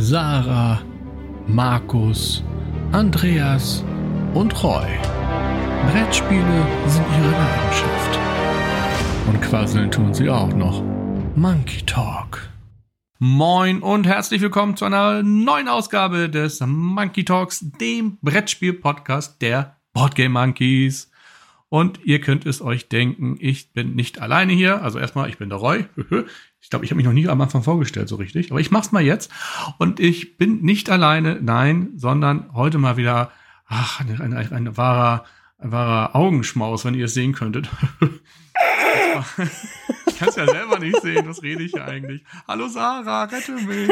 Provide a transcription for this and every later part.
Sarah, Markus, Andreas und Roy. Brettspiele sind ihre Leidenschaft. Und quasseln tun sie auch noch. Monkey Talk. Moin und herzlich willkommen zu einer neuen Ausgabe des Monkey Talks, dem Brettspiel-Podcast der Boardgame Monkeys. Und ihr könnt es euch denken, ich bin nicht alleine hier. Also erstmal, ich bin der Roy. Ich glaube, ich habe mich noch nie am Anfang vorgestellt, so richtig. Aber ich mach's mal jetzt. Und ich bin nicht alleine, nein, sondern heute mal wieder, ach, ein, ein, ein, wahrer, ein wahrer Augenschmaus, wenn ihr es sehen könntet. ich kann es ja selber nicht sehen, was rede ich hier eigentlich? Hallo Sarah, rette mich.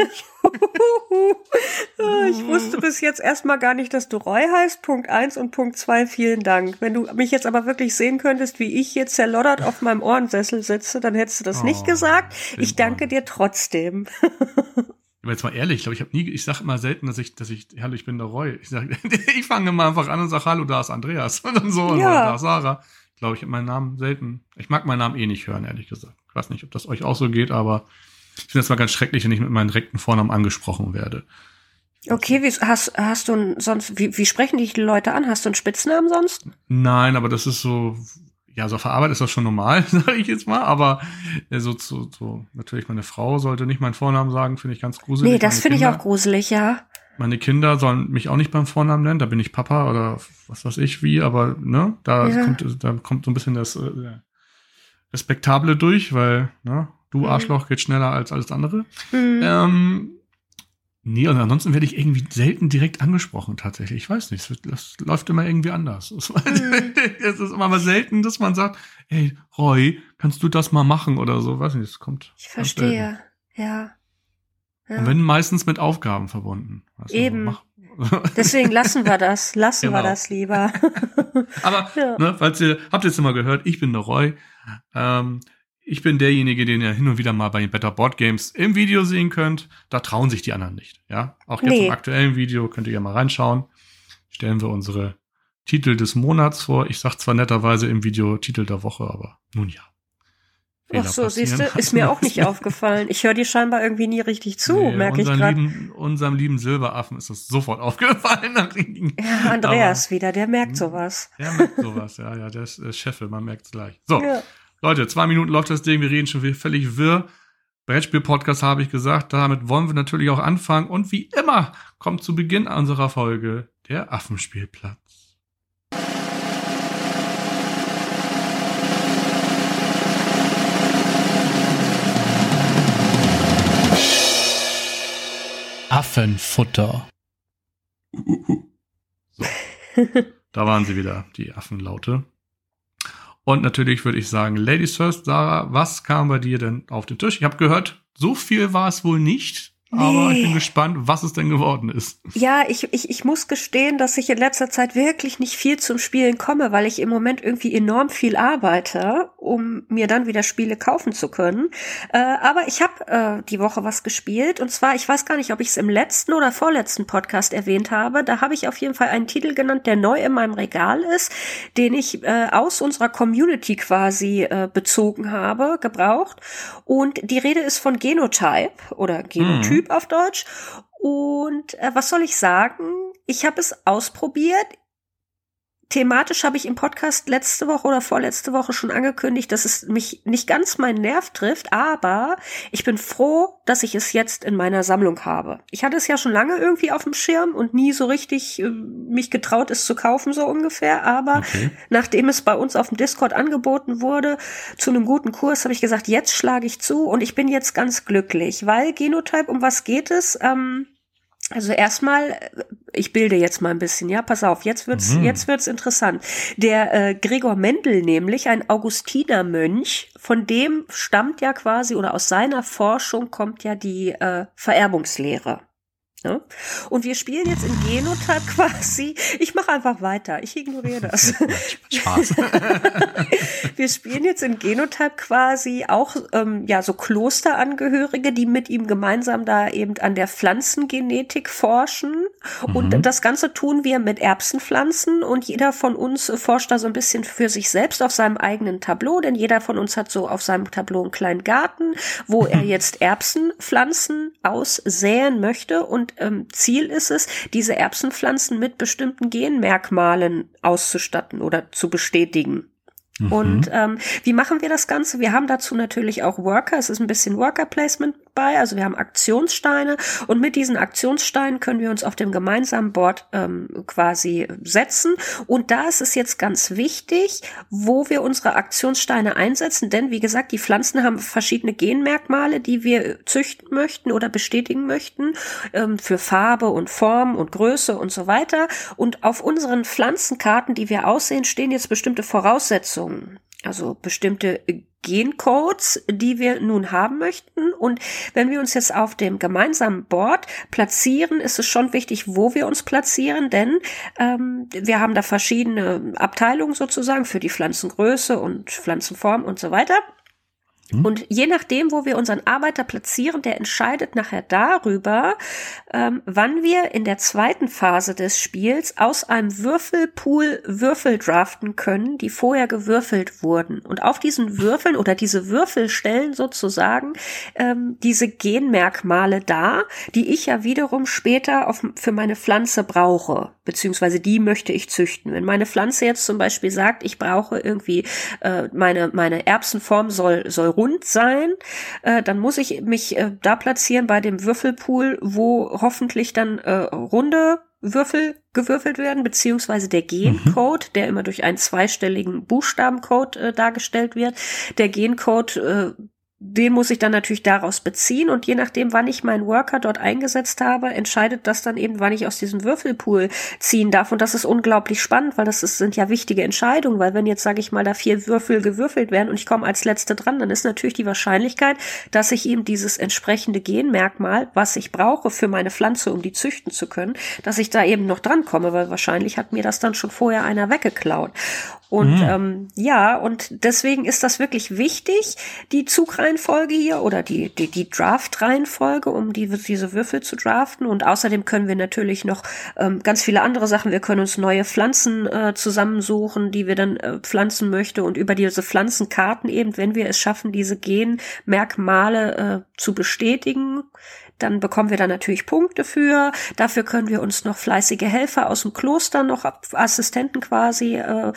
ich wusste bis jetzt erstmal gar nicht, dass du Roy heißt. Punkt eins und Punkt zwei. vielen Dank. Wenn du mich jetzt aber wirklich sehen könntest, wie ich hier zerloddert auf meinem Ohrensessel sitze, dann hättest du das oh, nicht gesagt. Ich danke dir trotzdem. Aber jetzt mal ehrlich, ich glaube, ich habe nie, ich sage immer selten, dass ich, dass ich, hallo, ich bin der Roy. Ich, sag, ich fange immer einfach an und sage, hallo, da ist Andreas. Und dann so, ja. da ist Sarah glaube ich, meinen Namen selten. Ich mag meinen Namen eh nicht hören, ehrlich gesagt. Ich weiß nicht, ob das euch auch so geht, aber ich finde es mal ganz schrecklich, wenn ich mit meinem direkten Vornamen angesprochen werde. Okay, wie, hast, hast du sonst, wie, wie sprechen dich die Leute an? Hast du einen Spitznamen sonst? Nein, aber das ist so, ja, so auf der Arbeit ist das schon normal, sage ich jetzt mal, aber äh, so, so, so, natürlich meine Frau sollte nicht meinen Vornamen sagen, finde ich ganz gruselig. Nee, das finde ich auch gruselig, ja. Meine Kinder sollen mich auch nicht beim Vornamen nennen, da bin ich Papa oder was weiß ich wie, aber ne, da ja. kommt da kommt so ein bisschen das äh, Respektable durch, weil ne, du mhm. Arschloch geht schneller als alles andere. Mhm. Ähm, nee, und ansonsten werde ich irgendwie selten direkt angesprochen tatsächlich. Ich weiß nicht, das, das läuft immer irgendwie anders. Es mhm. ist immer mal selten, dass man sagt, hey Roy, kannst du das mal machen oder so, weiß nicht, es kommt. Ich verstehe, ja. Ja. Und wenn meistens mit Aufgaben verbunden. Also Eben. Deswegen lassen wir das. Lassen genau. wir das lieber. Aber, ja. ne, falls ihr, habt ihr jetzt immer gehört, ich bin der Roy. Ähm, ich bin derjenige, den ihr hin und wieder mal bei den Better Board Games im Video sehen könnt. Da trauen sich die anderen nicht. Ja, auch jetzt nee. im aktuellen Video könnt ihr ja mal reinschauen. Stellen wir unsere Titel des Monats vor. Ich sag zwar netterweise im Video Titel der Woche, aber nun ja. Fehler Ach so, siehst du, ist mir auch nicht aufgefallen. Ich höre dir scheinbar irgendwie nie richtig zu, nee, merke ich gerade. Unserem lieben Silberaffen ist das sofort aufgefallen. ja, Andreas Aber, wieder, der merkt hm, sowas. Der merkt sowas, ja, ja, der ist äh, Cheffe, man merkt es gleich. So, ja. Leute, zwei Minuten läuft das Ding, wir reden schon völlig wirr. Brettspiel-Podcast habe ich gesagt, damit wollen wir natürlich auch anfangen. Und wie immer kommt zu Beginn unserer Folge der Affenspielplatz. Affenfutter. So. da waren sie wieder, die Affenlaute. Und natürlich würde ich sagen, Ladies first, Sarah, was kam bei dir denn auf den Tisch? Ich habe gehört, so viel war es wohl nicht. Nee. Aber ich bin gespannt, was es denn geworden ist. Ja, ich, ich, ich muss gestehen, dass ich in letzter Zeit wirklich nicht viel zum Spielen komme, weil ich im Moment irgendwie enorm viel arbeite, um mir dann wieder Spiele kaufen zu können. Äh, aber ich habe äh, die Woche was gespielt und zwar, ich weiß gar nicht, ob ich es im letzten oder vorletzten Podcast erwähnt habe. Da habe ich auf jeden Fall einen Titel genannt, der neu in meinem Regal ist, den ich äh, aus unserer Community quasi äh, bezogen habe, gebraucht. Und die Rede ist von Genotype oder Genotyp. Mhm. Typ auf Deutsch. Und äh, was soll ich sagen? Ich habe es ausprobiert. Thematisch habe ich im Podcast letzte Woche oder vorletzte Woche schon angekündigt, dass es mich nicht ganz meinen Nerv trifft, aber ich bin froh, dass ich es jetzt in meiner Sammlung habe. Ich hatte es ja schon lange irgendwie auf dem Schirm und nie so richtig äh, mich getraut, es zu kaufen, so ungefähr. Aber okay. nachdem es bei uns auf dem Discord angeboten wurde, zu einem guten Kurs, habe ich gesagt, jetzt schlage ich zu und ich bin jetzt ganz glücklich, weil Genotype, um was geht es? Ähm, also erstmal, ich bilde jetzt mal ein bisschen, ja, pass auf, jetzt wird's, mhm. jetzt wird's interessant. Der äh, Gregor Mendel nämlich, ein Augustinermönch, von dem stammt ja quasi oder aus seiner Forschung kommt ja die äh, Vererbungslehre. Ja? Und wir spielen jetzt in Genotype quasi. Ich mache einfach weiter. Ich ignoriere das. Spaß. wir spielen jetzt in Genotype quasi auch ähm, ja so Klosterangehörige, die mit ihm gemeinsam da eben an der Pflanzengenetik forschen. Mhm. Und das Ganze tun wir mit Erbsenpflanzen und jeder von uns forscht da so ein bisschen für sich selbst auf seinem eigenen Tableau, denn jeder von uns hat so auf seinem Tableau einen kleinen Garten, wo er jetzt Erbsenpflanzen aussäen möchte und ähm, Ziel ist es, diese Erbsenpflanzen mit bestimmten Genmerkmalen auszustatten oder zu bestätigen. Mhm. Und ähm, wie machen wir das Ganze? Wir haben dazu natürlich auch Worker. Es ist ein bisschen Worker Placement bei. Also wir haben Aktionssteine und mit diesen Aktionssteinen können wir uns auf dem gemeinsamen Board ähm, quasi setzen. Und da ist es jetzt ganz wichtig, wo wir unsere Aktionssteine einsetzen. Denn wie gesagt, die Pflanzen haben verschiedene Genmerkmale, die wir züchten möchten oder bestätigen möchten ähm, für Farbe und Form und Größe und so weiter. Und auf unseren Pflanzenkarten, die wir aussehen, stehen jetzt bestimmte Voraussetzungen. Also bestimmte Gencodes, die wir nun haben möchten. Und wenn wir uns jetzt auf dem gemeinsamen Board platzieren, ist es schon wichtig, wo wir uns platzieren, denn ähm, wir haben da verschiedene Abteilungen sozusagen für die Pflanzengröße und Pflanzenform und so weiter. Hm? Und je nachdem, wo wir unseren Arbeiter platzieren, der entscheidet nachher darüber, ähm, wann wir in der zweiten Phase des Spiels aus einem Würfelpool Würfel draften können, die vorher gewürfelt wurden. Und auf diesen Würfeln oder diese Würfel stellen sozusagen ähm, diese Genmerkmale dar, die ich ja wiederum später auf, für meine Pflanze brauche, beziehungsweise die möchte ich züchten. Wenn meine Pflanze jetzt zum Beispiel sagt, ich brauche irgendwie äh, meine meine Erbsenform soll soll rund sein, äh, dann muss ich mich äh, da platzieren bei dem Würfelpool, wo hoffentlich dann äh, runde Würfel gewürfelt werden, beziehungsweise der Gencode, mhm. der immer durch einen zweistelligen Buchstabencode äh, dargestellt wird. Der Gencode äh, den muss ich dann natürlich daraus beziehen und je nachdem, wann ich meinen Worker dort eingesetzt habe, entscheidet das dann eben, wann ich aus diesem Würfelpool ziehen darf. Und das ist unglaublich spannend, weil das ist, sind ja wichtige Entscheidungen, weil wenn jetzt, sage ich mal, da vier Würfel gewürfelt werden und ich komme als Letzte dran, dann ist natürlich die Wahrscheinlichkeit, dass ich eben dieses entsprechende Genmerkmal, was ich brauche für meine Pflanze, um die züchten zu können, dass ich da eben noch dran komme, weil wahrscheinlich hat mir das dann schon vorher einer weggeklaut. Und mhm. ähm, ja, und deswegen ist das wirklich wichtig, die Zugreihenfolge hier oder die, die, die Draft-Reihenfolge, um die, diese Würfel zu draften. Und außerdem können wir natürlich noch ähm, ganz viele andere Sachen. Wir können uns neue Pflanzen äh, zusammensuchen, die wir dann äh, pflanzen möchte. Und über diese Pflanzenkarten eben, wenn wir es schaffen, diese Genmerkmale äh, zu bestätigen, dann bekommen wir da natürlich Punkte für. Dafür können wir uns noch fleißige Helfer aus dem Kloster, noch Assistenten quasi äh,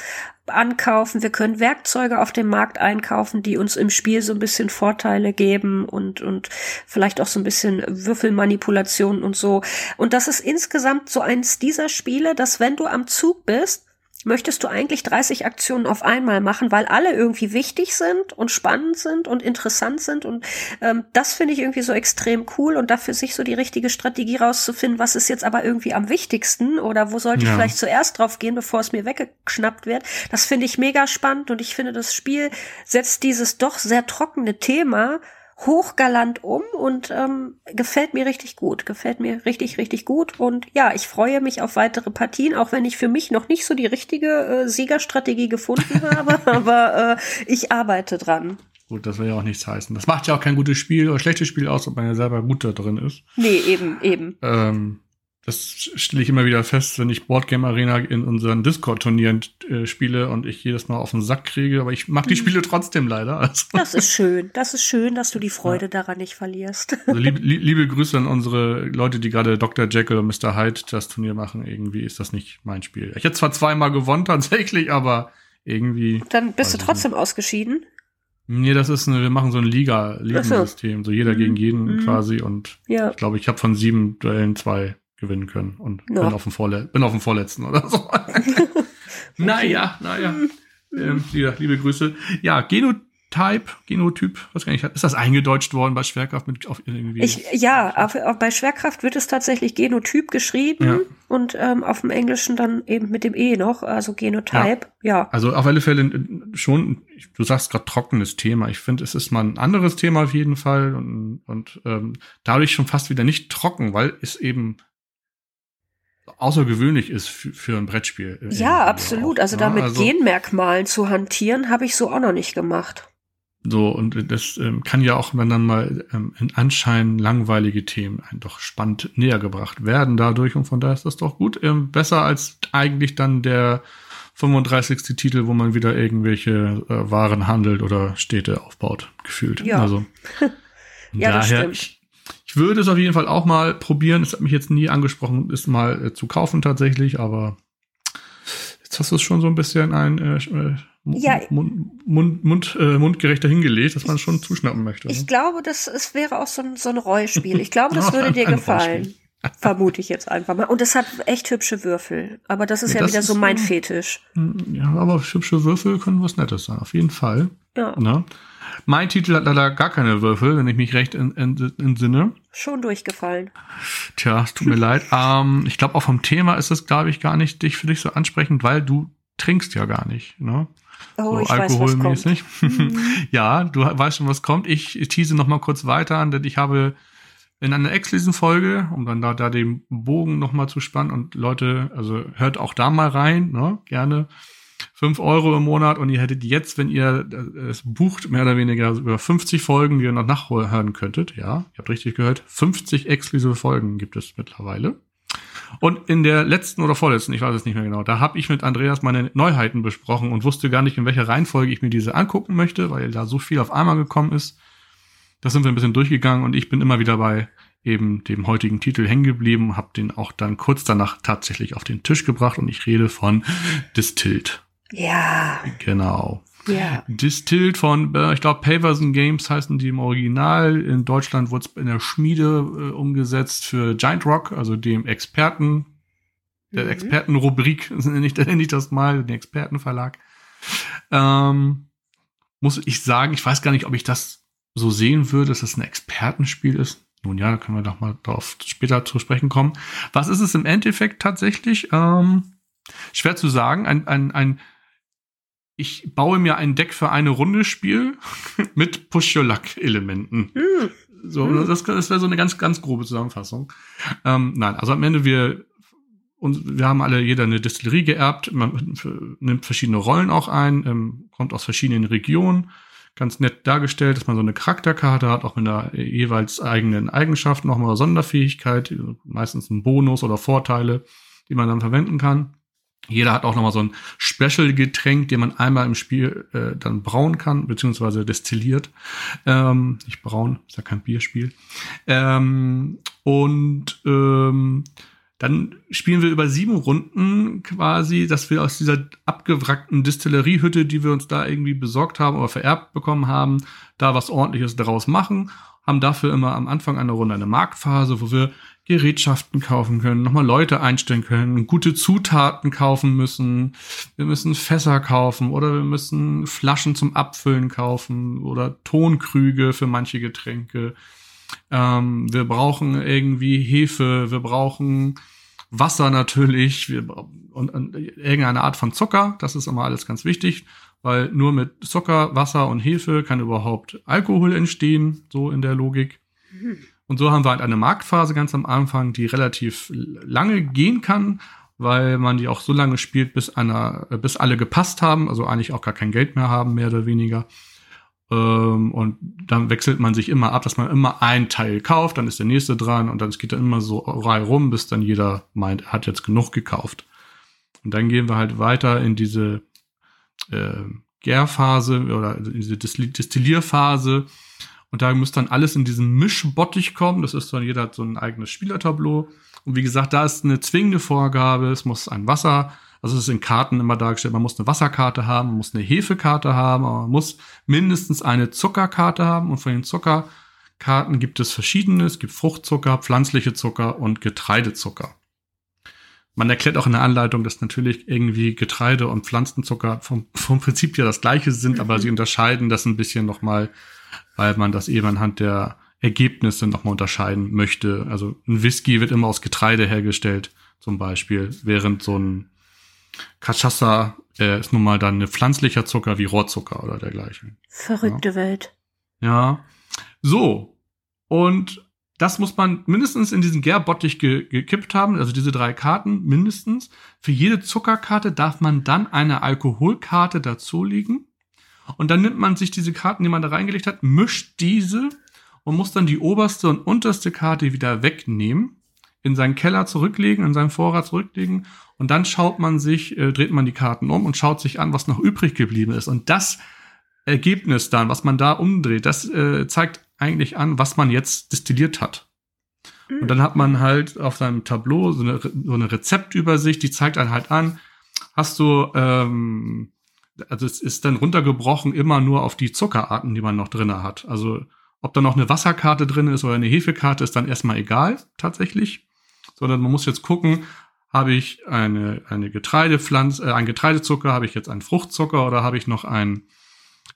ankaufen. Wir können Werkzeuge auf dem Markt einkaufen, die uns im Spiel so ein bisschen Vorteile geben und, und vielleicht auch so ein bisschen Würfelmanipulation und so. Und das ist insgesamt so eins dieser Spiele, dass wenn du am Zug bist, möchtest du eigentlich 30 Aktionen auf einmal machen, weil alle irgendwie wichtig sind und spannend sind und interessant sind. Und ähm, das finde ich irgendwie so extrem cool und dafür sich so die richtige Strategie rauszufinden, was ist jetzt aber irgendwie am wichtigsten oder wo sollte ja. ich vielleicht zuerst drauf gehen, bevor es mir weggeschnappt wird. Das finde ich mega spannend und ich finde, das Spiel setzt dieses doch sehr trockene Thema hochgalant um und ähm, gefällt mir richtig gut. Gefällt mir richtig, richtig gut. Und ja, ich freue mich auf weitere Partien, auch wenn ich für mich noch nicht so die richtige äh, Siegerstrategie gefunden habe. aber äh, ich arbeite dran. Gut, das will ja auch nichts heißen. Das macht ja auch kein gutes Spiel oder schlechtes Spiel aus, ob man ja selber gut da drin ist. Nee, eben, eben. Ähm, das stelle ich immer wieder fest, wenn ich Boardgame Arena in unseren Discord-Turnieren äh, spiele und ich jedes Mal auf den Sack kriege, aber ich mag die mhm. Spiele trotzdem leider. Also. Das ist schön. Das ist schön, dass du die Freude ja. daran nicht verlierst. Also liebe, liebe Grüße an unsere Leute, die gerade Dr. Jekyll und Mr. Hyde das Turnier machen. Irgendwie ist das nicht mein Spiel. Ich hätte zwar zweimal gewonnen tatsächlich, aber irgendwie. Dann bist du trotzdem nicht. ausgeschieden. Nee, das ist eine, wir machen so ein Liga, Ligensystem, so jeder mhm. gegen jeden mhm. quasi und ja. ich glaube, ich habe von sieben Duellen zwei gewinnen können und ja. bin, auf dem Vorle bin auf dem vorletzten oder so. naja, naja. Ähm, liebe, liebe Grüße. Ja, Genotype, Genotyp, was kann ich, ist das eingedeutscht worden bei Schwerkraft mit auf irgendwie? Ich, ja, auf, auf, bei Schwerkraft wird es tatsächlich Genotyp geschrieben ja. und ähm, auf dem Englischen dann eben mit dem E noch, also Genotype, ja. ja. Also auf alle Fälle schon du sagst gerade trockenes Thema. Ich finde, es ist mal ein anderes Thema auf jeden Fall und, und ähm, dadurch schon fast wieder nicht trocken, weil es eben außergewöhnlich ist für, für ein Brettspiel. Ja, absolut. Auch, also ja, damit also, Genmerkmalen zu hantieren, habe ich so auch noch nicht gemacht. So, und das ähm, kann ja auch, wenn dann mal ähm, in Anschein langweilige Themen ein doch spannend näher gebracht werden dadurch. Und von daher ist das doch gut. Ähm, besser als eigentlich dann der 35. Titel, wo man wieder irgendwelche äh, Waren handelt oder Städte aufbaut, gefühlt. Ja. Also ja, daher, ich, ich würde es auf jeden Fall auch mal probieren. Es hat mich jetzt nie angesprochen, ist mal äh, zu kaufen tatsächlich, aber jetzt hast du es schon so ein bisschen ein äh, äh ja. Mund, Mund, Mund, äh, mundgerechter hingelegt, dass man schon zuschnappen möchte. Ich ne? glaube, das es wäre auch so ein, so ein Reuespiel. Ich glaube, das würde dir gefallen. Vermute ich jetzt einfach mal. Und es hat echt hübsche Würfel. Aber das ist ja, ja das wieder ist so mein Fetisch. Ja, aber hübsche Würfel können was Nettes sein, auf jeden Fall. Ja. Ne? Mein Titel hat leider gar keine Würfel, wenn ich mich recht entsinne. In, Schon durchgefallen. Tja, es tut mir leid. Ähm, ich glaube, auch vom Thema ist es, glaube ich, gar nicht dich für dich so ansprechend, weil du trinkst ja gar nicht. Ne? Oh, so ich alkoholmäßig. Weiß, was kommt. ja, du weißt schon, was kommt. Ich tease noch mal kurz weiter an, denn ich habe in einer Ex-Lesen-Folge, um dann da, da den Bogen noch mal zu spannen und Leute, also hört auch da mal rein, ne, gerne. Fünf Euro im Monat und ihr hättet jetzt, wenn ihr es bucht, mehr oder weniger über 50 Folgen, die ihr noch nachhören könntet. Ja, ihr habt richtig gehört. 50 exklusive Folgen gibt es mittlerweile. Und in der letzten oder vorletzten, ich weiß es nicht mehr genau, da habe ich mit Andreas meine Neuheiten besprochen und wusste gar nicht, in welcher Reihenfolge ich mir diese angucken möchte, weil da so viel auf einmal gekommen ist. Das sind wir ein bisschen durchgegangen und ich bin immer wieder bei eben dem heutigen Titel hängen geblieben, habe den auch dann kurz danach tatsächlich auf den Tisch gebracht und ich rede von Distilled. Ja. Genau. Ja. Distilled von, äh, ich glaube, Paverson Games heißen die im Original. In Deutschland wurde es in der Schmiede äh, umgesetzt für Giant Rock, also dem Experten, der mhm. Expertenrubrik, nenne ich, nenne ich das mal, den Expertenverlag. Ähm, muss ich sagen, ich weiß gar nicht, ob ich das so sehen würde, dass das ein Expertenspiel ist. Nun ja, da können wir doch mal darauf später zu sprechen kommen. Was ist es im Endeffekt tatsächlich? Ähm, schwer zu sagen. Ein, ein, ein ich baue mir ein Deck für eine Runde Spiel mit Push-Your-Luck-Elementen. Mm. So, mm. das, das wäre so eine ganz, ganz grobe Zusammenfassung. Ähm, nein, also am Ende wir und wir haben alle jeder eine Distillerie geerbt, man nimmt verschiedene Rollen auch ein, ähm, kommt aus verschiedenen Regionen, ganz nett dargestellt, dass man so eine Charakterkarte hat, auch mit einer jeweils eigenen Eigenschaft, nochmal Sonderfähigkeit, meistens ein Bonus oder Vorteile, die man dann verwenden kann. Jeder hat auch nochmal so ein Special-Getränk, den man einmal im Spiel äh, dann brauen kann, beziehungsweise destilliert. Ähm, nicht braun, ist ja kein Bierspiel. Ähm, und ähm, dann spielen wir über sieben Runden quasi, dass wir aus dieser abgewrackten Distilleriehütte, die wir uns da irgendwie besorgt haben oder vererbt bekommen haben, da was ordentliches daraus machen. Haben dafür immer am Anfang einer Runde eine Marktphase, wo wir Gerätschaften kaufen können, nochmal Leute einstellen können, gute Zutaten kaufen müssen. Wir müssen Fässer kaufen oder wir müssen Flaschen zum Abfüllen kaufen oder Tonkrüge für manche Getränke. Ähm, wir brauchen irgendwie Hefe, wir brauchen Wasser natürlich wir, und, und irgendeine Art von Zucker. Das ist immer alles ganz wichtig, weil nur mit Zucker, Wasser und Hefe kann überhaupt Alkohol entstehen, so in der Logik. Und so haben wir halt eine Marktphase ganz am Anfang, die relativ lange gehen kann, weil man die auch so lange spielt, bis einer, bis alle gepasst haben, also eigentlich auch gar kein Geld mehr haben, mehr oder weniger. Ähm, und dann wechselt man sich immer ab, dass man immer ein Teil kauft, dann ist der nächste dran und dann geht dann immer so rei rum, bis dann jeder meint, er hat jetzt genug gekauft. Und dann gehen wir halt weiter in diese äh, Gärphase oder diese Destillierphase und da muss dann alles in diesen Mischbottich kommen. Das ist dann, jeder hat so ein eigenes Spielertableau. Und wie gesagt, da ist eine zwingende Vorgabe. Es muss ein Wasser, also es ist in Karten immer dargestellt, man muss eine Wasserkarte haben, man muss eine Hefekarte haben, aber man muss mindestens eine Zuckerkarte haben. Und von den Zuckerkarten gibt es verschiedene. Es gibt Fruchtzucker, pflanzliche Zucker und Getreidezucker. Man erklärt auch in der Anleitung, dass natürlich irgendwie Getreide und Pflanzenzucker vom, vom Prinzip ja das gleiche sind, mhm. aber sie unterscheiden das ein bisschen nochmal weil man das eben anhand der Ergebnisse nochmal unterscheiden möchte. Also ein Whisky wird immer aus Getreide hergestellt, zum Beispiel, während so ein Cachaça äh, ist nun mal dann ein pflanzlicher Zucker wie Rohrzucker oder dergleichen. Verrückte ja. Welt. Ja. So. Und das muss man mindestens in diesen Gärbottich ge gekippt haben, also diese drei Karten mindestens. Für jede Zuckerkarte darf man dann eine Alkoholkarte dazulegen. Und dann nimmt man sich diese Karten, die man da reingelegt hat, mischt diese und muss dann die oberste und unterste Karte wieder wegnehmen, in seinen Keller zurücklegen, in seinen Vorrat zurücklegen und dann schaut man sich, äh, dreht man die Karten um und schaut sich an, was noch übrig geblieben ist. Und das Ergebnis dann, was man da umdreht, das äh, zeigt eigentlich an, was man jetzt destilliert hat. Und dann hat man halt auf seinem Tableau so eine, so eine Rezeptübersicht, die zeigt dann halt an, hast du, ähm, also es ist dann runtergebrochen immer nur auf die Zuckerarten, die man noch drinne hat. Also ob da noch eine Wasserkarte drin ist oder eine Hefekarte, ist dann erstmal egal, tatsächlich. Sondern man muss jetzt gucken, habe ich eine, eine Getreidepflanze, äh, ein Getreidezucker, habe ich jetzt einen Fruchtzucker oder habe ich noch einen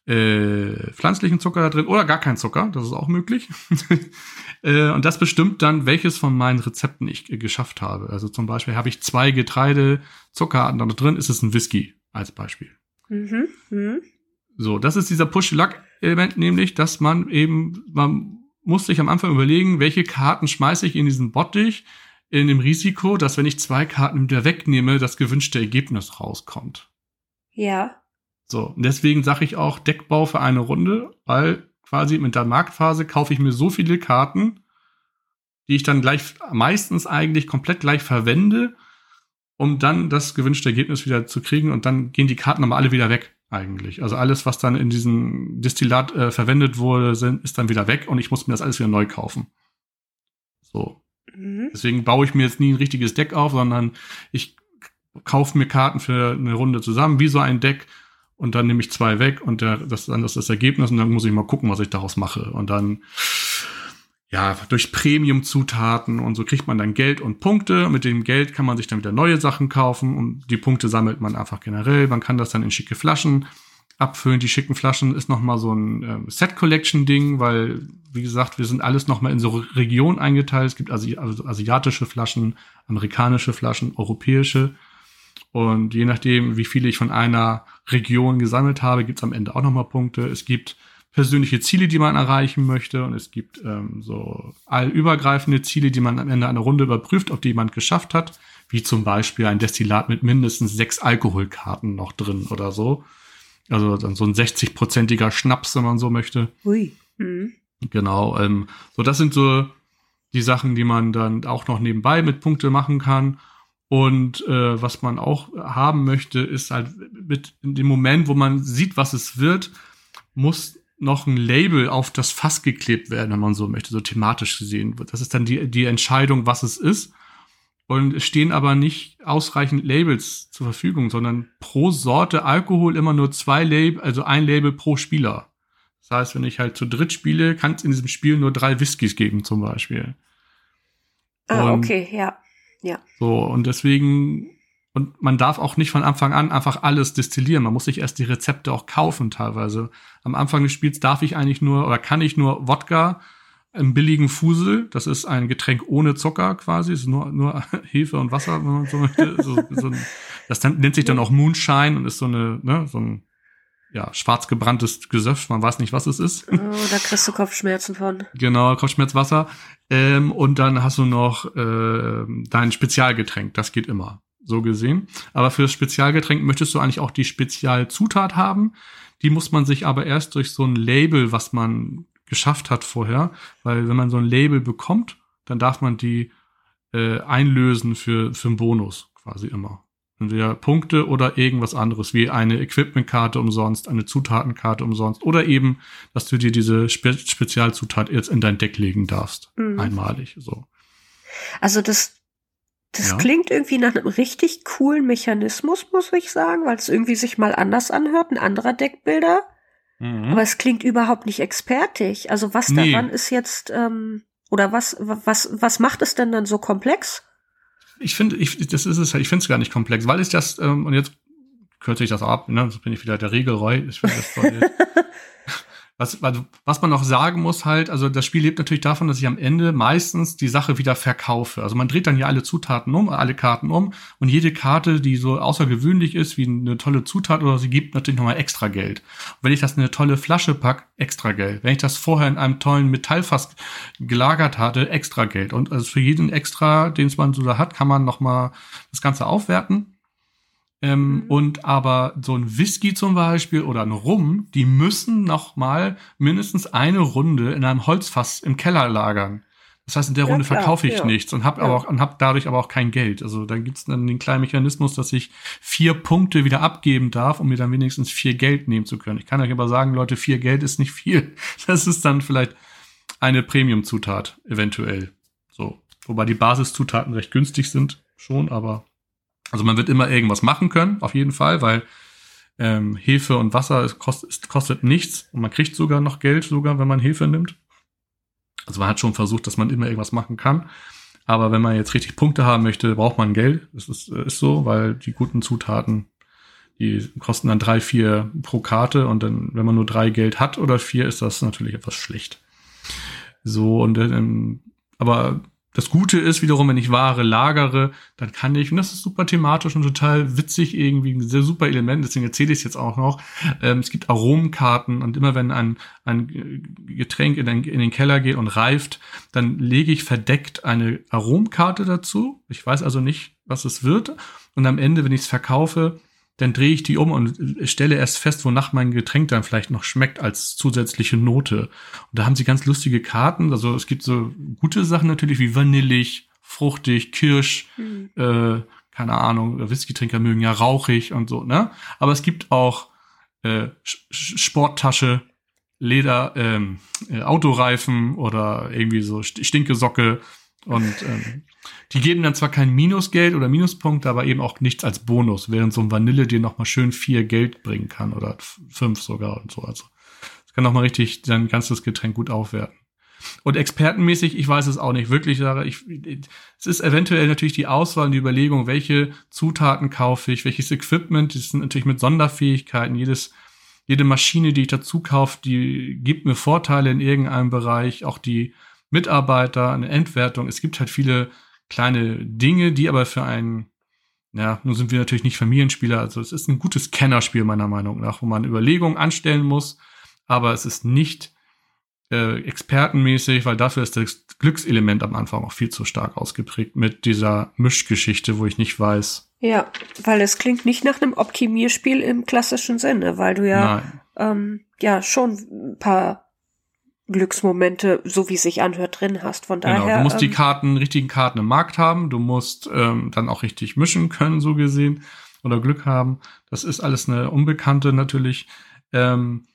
äh, pflanzlichen Zucker da drin oder gar keinen Zucker, das ist auch möglich. äh, und das bestimmt dann, welches von meinen Rezepten ich äh, geschafft habe. Also zum Beispiel habe ich zwei Getreidezuckerarten da drin, ist es ein Whisky als Beispiel. Mhm. Mhm. So, das ist dieser Push-Luck-Element, nämlich, dass man eben, man muss sich am Anfang überlegen, welche Karten schmeiße ich in diesen Bottich, in dem Risiko, dass wenn ich zwei Karten wieder wegnehme, das gewünschte Ergebnis rauskommt. Ja. So, und deswegen sage ich auch Deckbau für eine Runde, weil quasi mit der Marktphase kaufe ich mir so viele Karten, die ich dann gleich meistens eigentlich komplett gleich verwende, um dann das gewünschte Ergebnis wieder zu kriegen und dann gehen die Karten aber alle wieder weg eigentlich. Also alles, was dann in diesem Destillat äh, verwendet wurde, sind, ist dann wieder weg und ich muss mir das alles wieder neu kaufen. So. Mhm. Deswegen baue ich mir jetzt nie ein richtiges Deck auf, sondern ich kaufe mir Karten für eine Runde zusammen, wie so ein Deck, und dann nehme ich zwei weg und der, das dann ist das Ergebnis und dann muss ich mal gucken, was ich daraus mache. Und dann, ja, durch Premium-Zutaten und so kriegt man dann Geld und Punkte. Mit dem Geld kann man sich dann wieder neue Sachen kaufen und die Punkte sammelt man einfach generell. Man kann das dann in schicke Flaschen abfüllen. Die schicken Flaschen ist nochmal so ein ähm, Set-Collection-Ding, weil, wie gesagt, wir sind alles nochmal in so Regionen eingeteilt. Es gibt Asi also asiatische Flaschen, amerikanische Flaschen, europäische. Und je nachdem, wie viele ich von einer Region gesammelt habe, gibt es am Ende auch nochmal Punkte. Es gibt persönliche Ziele, die man erreichen möchte. Und es gibt ähm, so allübergreifende Ziele, die man am Ende einer Runde überprüft, ob die jemand geschafft hat. Wie zum Beispiel ein Destillat mit mindestens sechs Alkoholkarten noch drin oder so. Also dann so ein 60-prozentiger Schnaps, wenn man so möchte. Ui. Mhm. Genau. Ähm, so, das sind so die Sachen, die man dann auch noch nebenbei mit Punkte machen kann. Und äh, was man auch haben möchte, ist halt mit in dem Moment, wo man sieht, was es wird, muss noch ein Label auf das Fass geklebt werden, wenn man so möchte, so thematisch gesehen wird. Das ist dann die, die Entscheidung, was es ist. Und es stehen aber nicht ausreichend Labels zur Verfügung, sondern pro Sorte Alkohol immer nur zwei Label, also ein Label pro Spieler. Das heißt, wenn ich halt zu dritt spiele, kann es in diesem Spiel nur drei Whiskys geben, zum Beispiel. Ah, und okay, ja. Ja. So, und deswegen, und man darf auch nicht von Anfang an einfach alles destillieren. Man muss sich erst die Rezepte auch kaufen teilweise. Am Anfang des Spiels darf ich eigentlich nur oder kann ich nur Wodka im billigen Fusel. Das ist ein Getränk ohne Zucker quasi. ist nur, nur Hefe und Wasser, wenn man so möchte. So, so ein, das nennt sich dann auch Moonshine und ist so eine, ne, so ein ja, schwarz gebranntes Gesöff, man weiß nicht, was es ist. Oh, da kriegst du Kopfschmerzen von. Genau, Kopfschmerzwasser. Ähm, und dann hast du noch äh, dein Spezialgetränk, das geht immer, so gesehen. Aber für das Spezialgetränk möchtest du eigentlich auch die Spezialzutat haben. Die muss man sich aber erst durch so ein Label, was man geschafft hat vorher, weil wenn man so ein Label bekommt, dann darf man die äh, einlösen für, für einen Bonus quasi immer. Entweder Punkte oder irgendwas anderes, wie eine Equipmentkarte umsonst, eine Zutatenkarte umsonst oder eben, dass du dir diese Spe Spezialzutat jetzt in dein Deck legen darfst. Mhm. Einmalig, so. Also das, das ja. klingt irgendwie nach einem richtig coolen Mechanismus, muss ich sagen, weil es irgendwie sich mal anders anhört, ein anderer Deckbilder. Mhm. Aber es klingt überhaupt nicht expertig. Also was nee. daran ist jetzt, ähm, oder was, was, was macht es denn dann so komplex? ich finde, ich, das ist es, ich finde es gar nicht komplex, weil es das, ähm, und jetzt kürze ich das ab, ne, so bin ich wieder der Regelreu. Ich finde das voll, was, was man noch sagen muss halt, also das Spiel lebt natürlich davon, dass ich am Ende meistens die Sache wieder verkaufe. Also man dreht dann ja alle Zutaten um, alle Karten um und jede Karte, die so außergewöhnlich ist, wie eine tolle Zutat oder sie gibt natürlich nochmal extra Geld. Und wenn ich das in eine tolle Flasche pack, extra Geld. Wenn ich das vorher in einem tollen Metallfass gelagert hatte, extra Geld. Und also für jeden extra, den es man so da hat, kann man nochmal das Ganze aufwerten. Ähm, mhm. Und aber so ein Whisky zum Beispiel oder ein Rum, die müssen noch mal mindestens eine Runde in einem Holzfass im Keller lagern. Das heißt, in der ja, Runde klar, verkaufe ich ja. nichts und habe ja. aber auch und hab dadurch aber auch kein Geld. Also da gibt's dann den kleinen Mechanismus, dass ich vier Punkte wieder abgeben darf, um mir dann wenigstens vier Geld nehmen zu können. Ich kann euch aber sagen, Leute, vier Geld ist nicht viel. Das ist dann vielleicht eine Premium-Zutat eventuell. So, wobei die Basiszutaten recht günstig sind schon, aber also man wird immer irgendwas machen können, auf jeden Fall, weil ähm, Hefe und Wasser es kostet, es kostet nichts und man kriegt sogar noch Geld, sogar wenn man Hefe nimmt. Also man hat schon versucht, dass man immer irgendwas machen kann. Aber wenn man jetzt richtig Punkte haben möchte, braucht man Geld. Das ist, äh, ist so, weil die guten Zutaten, die kosten dann drei, vier pro Karte und dann, wenn man nur drei Geld hat oder vier, ist das natürlich etwas schlecht. So, und ähm, aber das Gute ist wiederum, wenn ich Ware lagere, dann kann ich, und das ist super thematisch und total witzig irgendwie, ein sehr super Element, deswegen erzähle ich es jetzt auch noch. Ähm, es gibt Aromenkarten und immer wenn ein, ein Getränk in den, in den Keller geht und reift, dann lege ich verdeckt eine Aromkarte dazu. Ich weiß also nicht, was es wird. Und am Ende, wenn ich es verkaufe, dann drehe ich die um und stelle erst fest, wonach mein Getränk dann vielleicht noch schmeckt als zusätzliche Note. Und da haben sie ganz lustige Karten. Also es gibt so gute Sachen natürlich wie vanillig, fruchtig, kirsch, mhm. äh, keine Ahnung, Whisky-Trinker mögen ja rauchig und so, ne? Aber es gibt auch äh, Sporttasche, Leder, ähm, äh, Autoreifen oder irgendwie so Stinkesocke und ähm, die geben dann zwar kein Minusgeld oder Minuspunkte, aber eben auch nichts als Bonus, während so ein Vanille dir nochmal schön vier Geld bringen kann oder fünf sogar und so. Also das kann nochmal richtig dein ganzes Getränk gut aufwerten. Und expertenmäßig, ich weiß es auch nicht wirklich, sage ich, es ist eventuell natürlich die Auswahl und die Überlegung, welche Zutaten kaufe ich, welches Equipment, das sind natürlich mit Sonderfähigkeiten, jedes, jede Maschine, die ich dazu kaufe, die gibt mir Vorteile in irgendeinem Bereich, auch die Mitarbeiter, eine Entwertung. Es gibt halt viele kleine Dinge, die aber für einen, ja, nun sind wir natürlich nicht Familienspieler, also es ist ein gutes Kennerspiel meiner Meinung nach, wo man Überlegungen anstellen muss, aber es ist nicht äh, expertenmäßig, weil dafür ist das Glückselement am Anfang auch viel zu stark ausgeprägt mit dieser Mischgeschichte, wo ich nicht weiß. Ja, weil es klingt nicht nach einem Optimierspiel im klassischen Sinne, weil du ja ähm, ja schon ein paar Glücksmomente, so wie es sich anhört, drin hast. Von daher. Genau, du musst ähm, die Karten, richtigen Karten im Markt haben. Du musst ähm, dann auch richtig mischen können, so gesehen, oder Glück haben. Das ist alles eine Unbekannte natürlich. Ähm,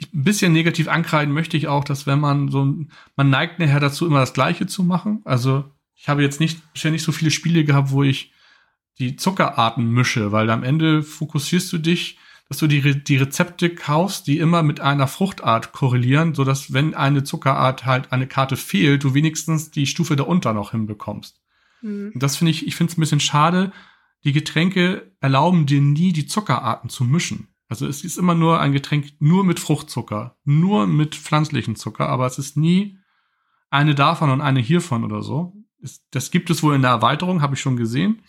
ein bisschen negativ ankreiden möchte ich auch, dass wenn man so, man neigt nachher dazu, immer das Gleiche zu machen. Also ich habe jetzt nicht, bisher nicht so viele Spiele gehabt, wo ich die Zuckerarten mische, weil am Ende fokussierst du dich dass du die, die Rezepte kaufst, die immer mit einer Fruchtart korrelieren, so dass wenn eine Zuckerart halt eine Karte fehlt, du wenigstens die Stufe darunter noch hinbekommst. Mhm. Und das finde ich, ich finde es ein bisschen schade. Die Getränke erlauben dir nie, die Zuckerarten zu mischen. Also es ist immer nur ein Getränk nur mit Fruchtzucker, nur mit pflanzlichen Zucker, aber es ist nie eine davon und eine hiervon oder so. Das gibt es wohl in der Erweiterung, habe ich schon gesehen.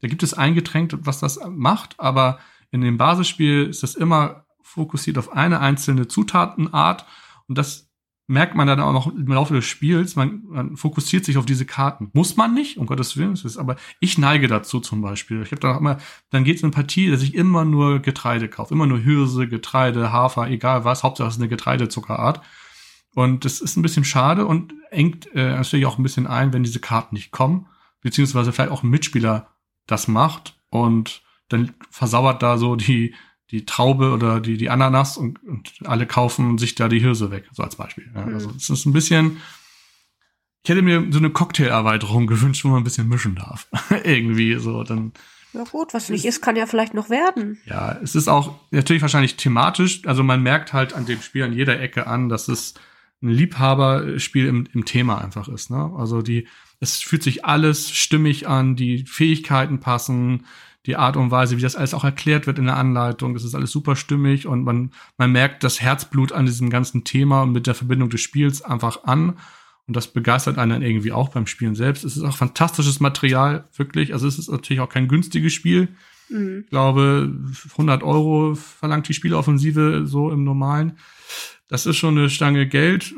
Da gibt es ein Getränk, was das macht, aber in dem Basisspiel ist das immer fokussiert auf eine einzelne Zutatenart und das merkt man dann auch noch im Laufe des Spiels. Man, man fokussiert sich auf diese Karten. Muss man nicht, um Gottes Willen. Ist, aber ich neige dazu zum Beispiel. Ich habe dann auch immer, dann geht es in eine Partie, dass ich immer nur Getreide kaufe. Immer nur Hirse, Getreide, Hafer, egal was. Hauptsache es ist eine Getreidezuckerart. Und das ist ein bisschen schade und engt äh, natürlich auch ein bisschen ein, wenn diese Karten nicht kommen. Beziehungsweise vielleicht auch ein Mitspieler das macht. Und dann versauert da so die, die Traube oder die, die Ananas und, und alle kaufen sich da die Hirse weg, so als Beispiel. Ja, also es ist ein bisschen, ich hätte mir so eine Cocktail-Erweiterung gewünscht, wo man ein bisschen mischen darf. Irgendwie so, dann. Ja gut, was nicht ist, kann ja vielleicht noch werden. Ja, es ist auch natürlich wahrscheinlich thematisch, also man merkt halt an dem Spiel an jeder Ecke an, dass es ein Liebhaberspiel im, im Thema einfach ist. Ne? Also die, es fühlt sich alles stimmig an, die Fähigkeiten passen, die Art und Weise, wie das alles auch erklärt wird in der Anleitung. Das ist alles super stimmig und man, man merkt das Herzblut an diesem ganzen Thema und mit der Verbindung des Spiels einfach an. Und das begeistert einen dann irgendwie auch beim Spielen selbst. Es ist auch fantastisches Material, wirklich. Also es ist natürlich auch kein günstiges Spiel. Mhm. Ich glaube, 100 Euro verlangt die Spieleoffensive so im Normalen. Das ist schon eine Stange Geld.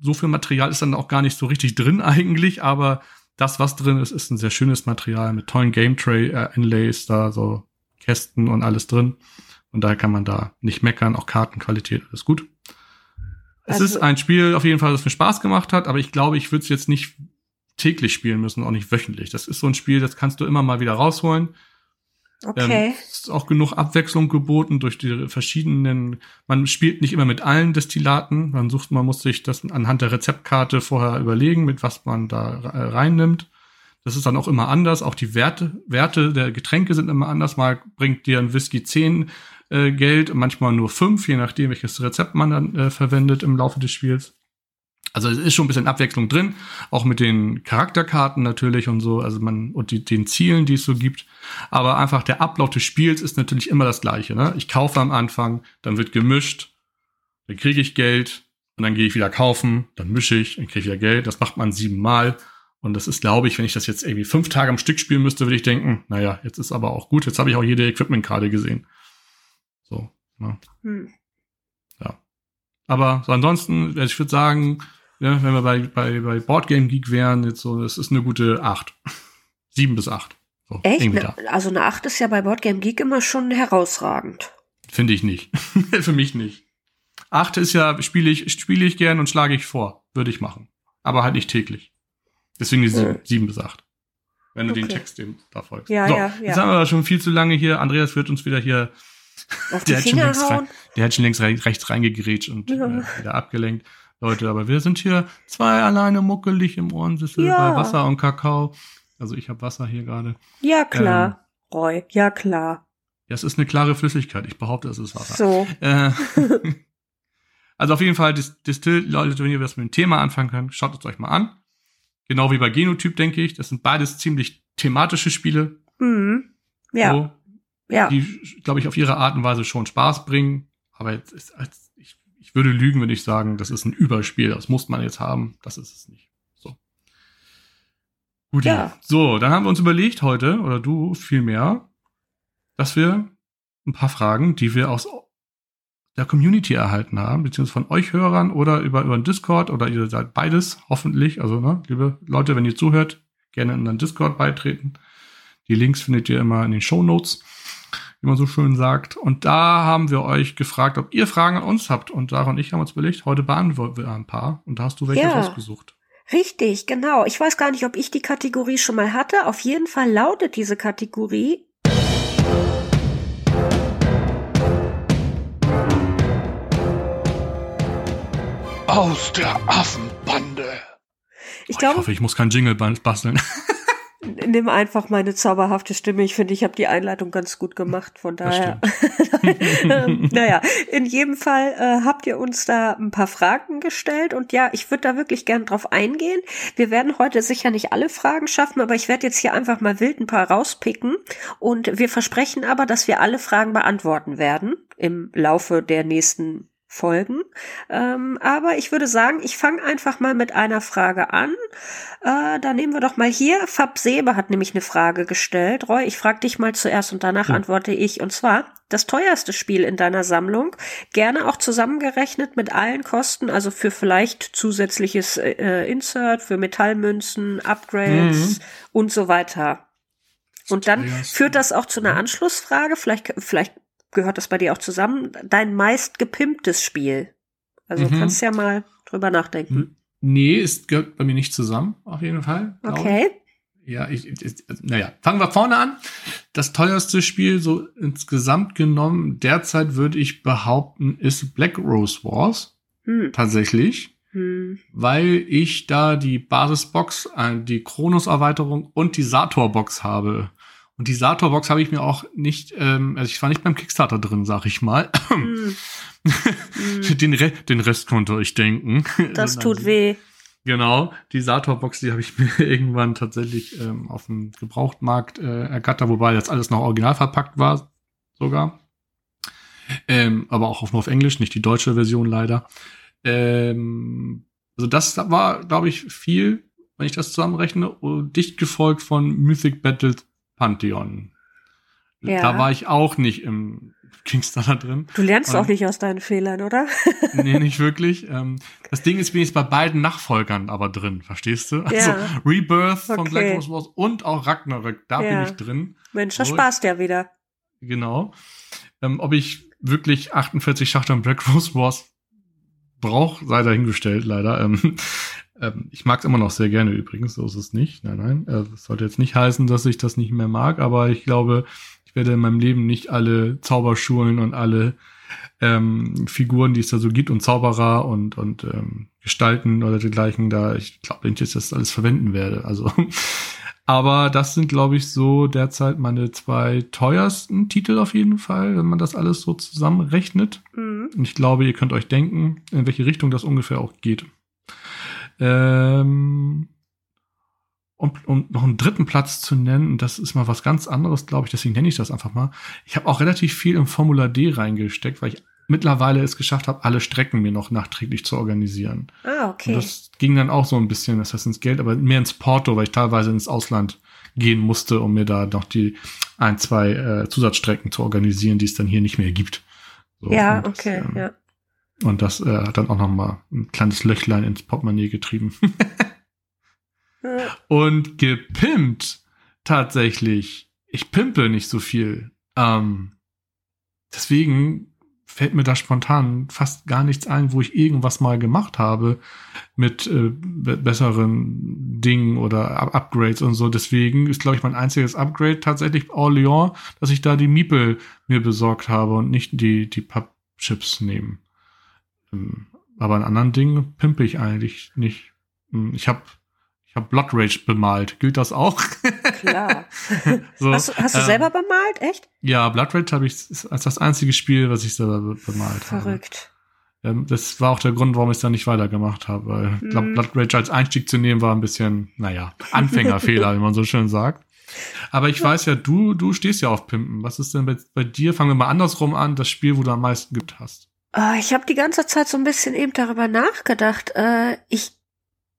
So viel Material ist dann auch gar nicht so richtig drin eigentlich, aber das, was drin ist, ist ein sehr schönes Material mit tollen Game Tray äh, Inlays, da so Kästen und alles drin. Und daher kann man da nicht meckern, auch Kartenqualität, alles gut. Also, es ist ein Spiel auf jeden Fall, das mir Spaß gemacht hat, aber ich glaube, ich würde es jetzt nicht täglich spielen müssen, auch nicht wöchentlich. Das ist so ein Spiel, das kannst du immer mal wieder rausholen. Okay. Ähm, ist auch genug Abwechslung geboten durch die verschiedenen, man spielt nicht immer mit allen Destillaten, man sucht, man muss sich das anhand der Rezeptkarte vorher überlegen, mit was man da reinnimmt. Das ist dann auch immer anders, auch die Werte, Werte der Getränke sind immer anders. Mal bringt dir ein Whisky 10 äh, Geld, manchmal nur 5, je nachdem, welches Rezept man dann äh, verwendet im Laufe des Spiels. Also es ist schon ein bisschen Abwechslung drin, auch mit den Charakterkarten natürlich und so, also man und die, den Zielen, die es so gibt. Aber einfach der Ablauf des Spiels ist natürlich immer das gleiche. Ne? Ich kaufe am Anfang, dann wird gemischt, dann kriege ich Geld und dann gehe ich wieder kaufen, dann mische ich, dann kriege ich wieder Geld. Das macht man siebenmal. Und das ist, glaube ich, wenn ich das jetzt irgendwie fünf Tage am Stück spielen müsste, würde ich denken, naja, jetzt ist aber auch gut, jetzt habe ich auch jede Equipment-Karte gesehen. So. Ne? Hm. Ja. Aber so ansonsten, also ich würde sagen, ja, wenn wir bei, bei, bei Boardgame Geek wären, jetzt so, das ist eine gute 8. 7 bis 8. So, Echt? Ne, also eine 8 ist ja bei Boardgame Geek immer schon herausragend. Finde ich nicht. Für mich nicht. 8 ist ja, spiele ich, spiele ich gern und schlage ich vor. Würde ich machen. Aber halt nicht täglich. Deswegen die 7, hm. 7 bis 8. Wenn du okay. den Text dem da folgst. Ja, so, ja, ja. Jetzt haben wir aber schon viel zu lange hier. Andreas wird uns wieder hier. Auf die der, hat schon längst rein, der hat schon längst rechts reingegrätscht und ja. äh, wieder abgelenkt. Leute, aber wir sind hier zwei alleine muckelig im Ohrensessel ja. bei Wasser und Kakao. Also ich habe Wasser hier gerade. Ja, klar, ähm, Roy, ja klar. Ja, es ist eine klare Flüssigkeit. Ich behaupte, es ist Wasser. So. Äh, also auf jeden Fall, Distill, Leute, wenn ihr was mit dem Thema anfangen könnt, schaut es euch mal an. Genau wie bei Genotyp, denke ich. Das sind beides ziemlich thematische Spiele. Mhm. Ja. So, ja. Die, glaube ich, auf ihre Art und Weise schon Spaß bringen. Aber jetzt ist, ich würde lügen, wenn ich sagen, das ist ein Überspiel, das muss man jetzt haben. Das ist es nicht. So. Gut, ja. So, dann haben wir uns überlegt heute, oder du vielmehr, dass wir ein paar Fragen, die wir aus der Community erhalten haben, beziehungsweise von euch Hörern oder über, über den Discord oder ihr seid beides, hoffentlich. Also, ne, liebe Leute, wenn ihr zuhört, gerne in den Discord beitreten. Die Links findet ihr immer in den Show Notes wie man so schön sagt. Und da haben wir euch gefragt, ob ihr Fragen an uns habt. Und Sarah und ich haben uns überlegt, heute beantworten wir ein paar. Und da hast du welche ja. rausgesucht. Richtig, genau. Ich weiß gar nicht, ob ich die Kategorie schon mal hatte. Auf jeden Fall lautet diese Kategorie aus der Affenbande. Ich, oh, glaube, ich hoffe, ich muss kein Jingle basteln. nimm einfach meine zauberhafte Stimme. Ich finde, ich habe die Einleitung ganz gut gemacht. Von daher. Ähm, naja, in jedem Fall äh, habt ihr uns da ein paar Fragen gestellt. Und ja, ich würde da wirklich gern drauf eingehen. Wir werden heute sicher nicht alle Fragen schaffen, aber ich werde jetzt hier einfach mal wild ein paar rauspicken. Und wir versprechen aber, dass wir alle Fragen beantworten werden im Laufe der nächsten folgen. Ähm, aber ich würde sagen, ich fange einfach mal mit einer Frage an. Äh, da nehmen wir doch mal hier. Fab Sebe hat nämlich eine Frage gestellt. Roy, ich frage dich mal zuerst und danach ja. antworte ich. Und zwar, das teuerste Spiel in deiner Sammlung, gerne auch zusammengerechnet mit allen Kosten, also für vielleicht zusätzliches äh, Insert, für Metallmünzen, Upgrades mhm. und so weiter. Und dann führt das auch zu einer Anschlussfrage. Vielleicht, vielleicht gehört das bei dir auch zusammen? Dein meist gepimptes Spiel. Also mhm. kannst ja mal drüber nachdenken. Nee, es gehört bei mir nicht zusammen, auf jeden Fall. Okay. Ja, ich, ich, naja, fangen wir vorne an. Das teuerste Spiel, so insgesamt genommen, derzeit würde ich behaupten, ist Black Rose Wars. Hm. Tatsächlich. Hm. Weil ich da die Basisbox, äh, die Kronos-Erweiterung und die Sator-Box habe. Und die Sator-Box habe ich mir auch nicht, ähm, also ich war nicht beim Kickstarter drin, sag ich mal. Mm. den, Re den Rest konnte ich denken. Das tut weh. Genau, die Sator-Box, die habe ich mir irgendwann tatsächlich ähm, auf dem Gebrauchtmarkt äh, ergattert, wobei das alles noch original verpackt war, sogar. Ähm, aber auch auf, nur auf Englisch, nicht die deutsche Version leider. Ähm, also das war, glaube ich, viel, wenn ich das zusammenrechne, dicht gefolgt von Mythic Battles Pantheon. Ja. Da war ich auch nicht im Kickstarter drin. Du lernst Und, auch nicht aus deinen Fehlern, oder? nee, nicht wirklich. Ähm, das Ding ist wenigstens bei beiden Nachfolgern aber drin, verstehst du? Also ja. Rebirth von okay. Black Rose Wars und auch Ragnarök, da ja. bin ich drin. Mensch, das spaßt ja wieder. Genau. Ähm, ob ich wirklich 48 Schachteln Black Rose Wars brauche, sei dahingestellt, leider. Ähm, ähm, ich mag es immer noch sehr gerne übrigens, so ist es nicht. Nein, nein. Äh, das sollte jetzt nicht heißen, dass ich das nicht mehr mag, aber ich glaube, ich werde in meinem Leben nicht alle Zauberschulen und alle ähm, Figuren, die es da so gibt und Zauberer und, und ähm, Gestalten oder dergleichen, da ich glaube nicht, dass ich das alles verwenden werde. Also aber das sind, glaube ich, so derzeit meine zwei teuersten Titel auf jeden Fall, wenn man das alles so zusammenrechnet. Mhm. Und ich glaube, ihr könnt euch denken, in welche Richtung das ungefähr auch geht. Ähm, und um noch einen dritten Platz zu nennen, das ist mal was ganz anderes, glaube ich, deswegen nenne ich das einfach mal. Ich habe auch relativ viel im Formular D reingesteckt, weil ich mittlerweile es geschafft habe, alle Strecken mir noch nachträglich zu organisieren. Ah, okay. Und das ging dann auch so ein bisschen, das heißt ins Geld, aber mehr ins Porto, weil ich teilweise ins Ausland gehen musste, um mir da noch die ein, zwei äh, Zusatzstrecken zu organisieren, die es dann hier nicht mehr gibt. So, ja, okay, ähm, ja. Und das äh, hat dann auch noch mal ein kleines Löchlein ins Portemonnaie getrieben. Und gepimpt tatsächlich. Ich pimpe nicht so viel. Ähm, deswegen fällt mir da spontan fast gar nichts ein, wo ich irgendwas mal gemacht habe mit äh, besseren Dingen oder Up Upgrades und so. Deswegen ist, glaube ich, mein einziges Upgrade tatsächlich Orléans, dass ich da die Miepel mir besorgt habe und nicht die, die Pappchips nehmen. Ähm, aber an anderen Dingen pimpe ich eigentlich nicht. Hm, ich habe ich hab Blood Rage bemalt. Gilt das auch? Klar. so, hast, du, hast du ähm, selber bemalt? Echt? Ja, Blood Rage habe ich als das einzige Spiel, was ich selber bemalt Verrückt. habe. Verrückt. Ähm, das war auch der Grund, warum ich es dann nicht weitergemacht habe. Weil mm. Blood, Blood Rage als Einstieg zu nehmen war ein bisschen, naja, Anfängerfehler, wie man so schön sagt. Aber ich weiß ja, du, du stehst ja auf Pimpen. Was ist denn bei, bei dir? Fangen wir mal andersrum an, das Spiel, wo du am meisten gibt hast. Äh, ich habe die ganze Zeit so ein bisschen eben darüber nachgedacht. Äh, ich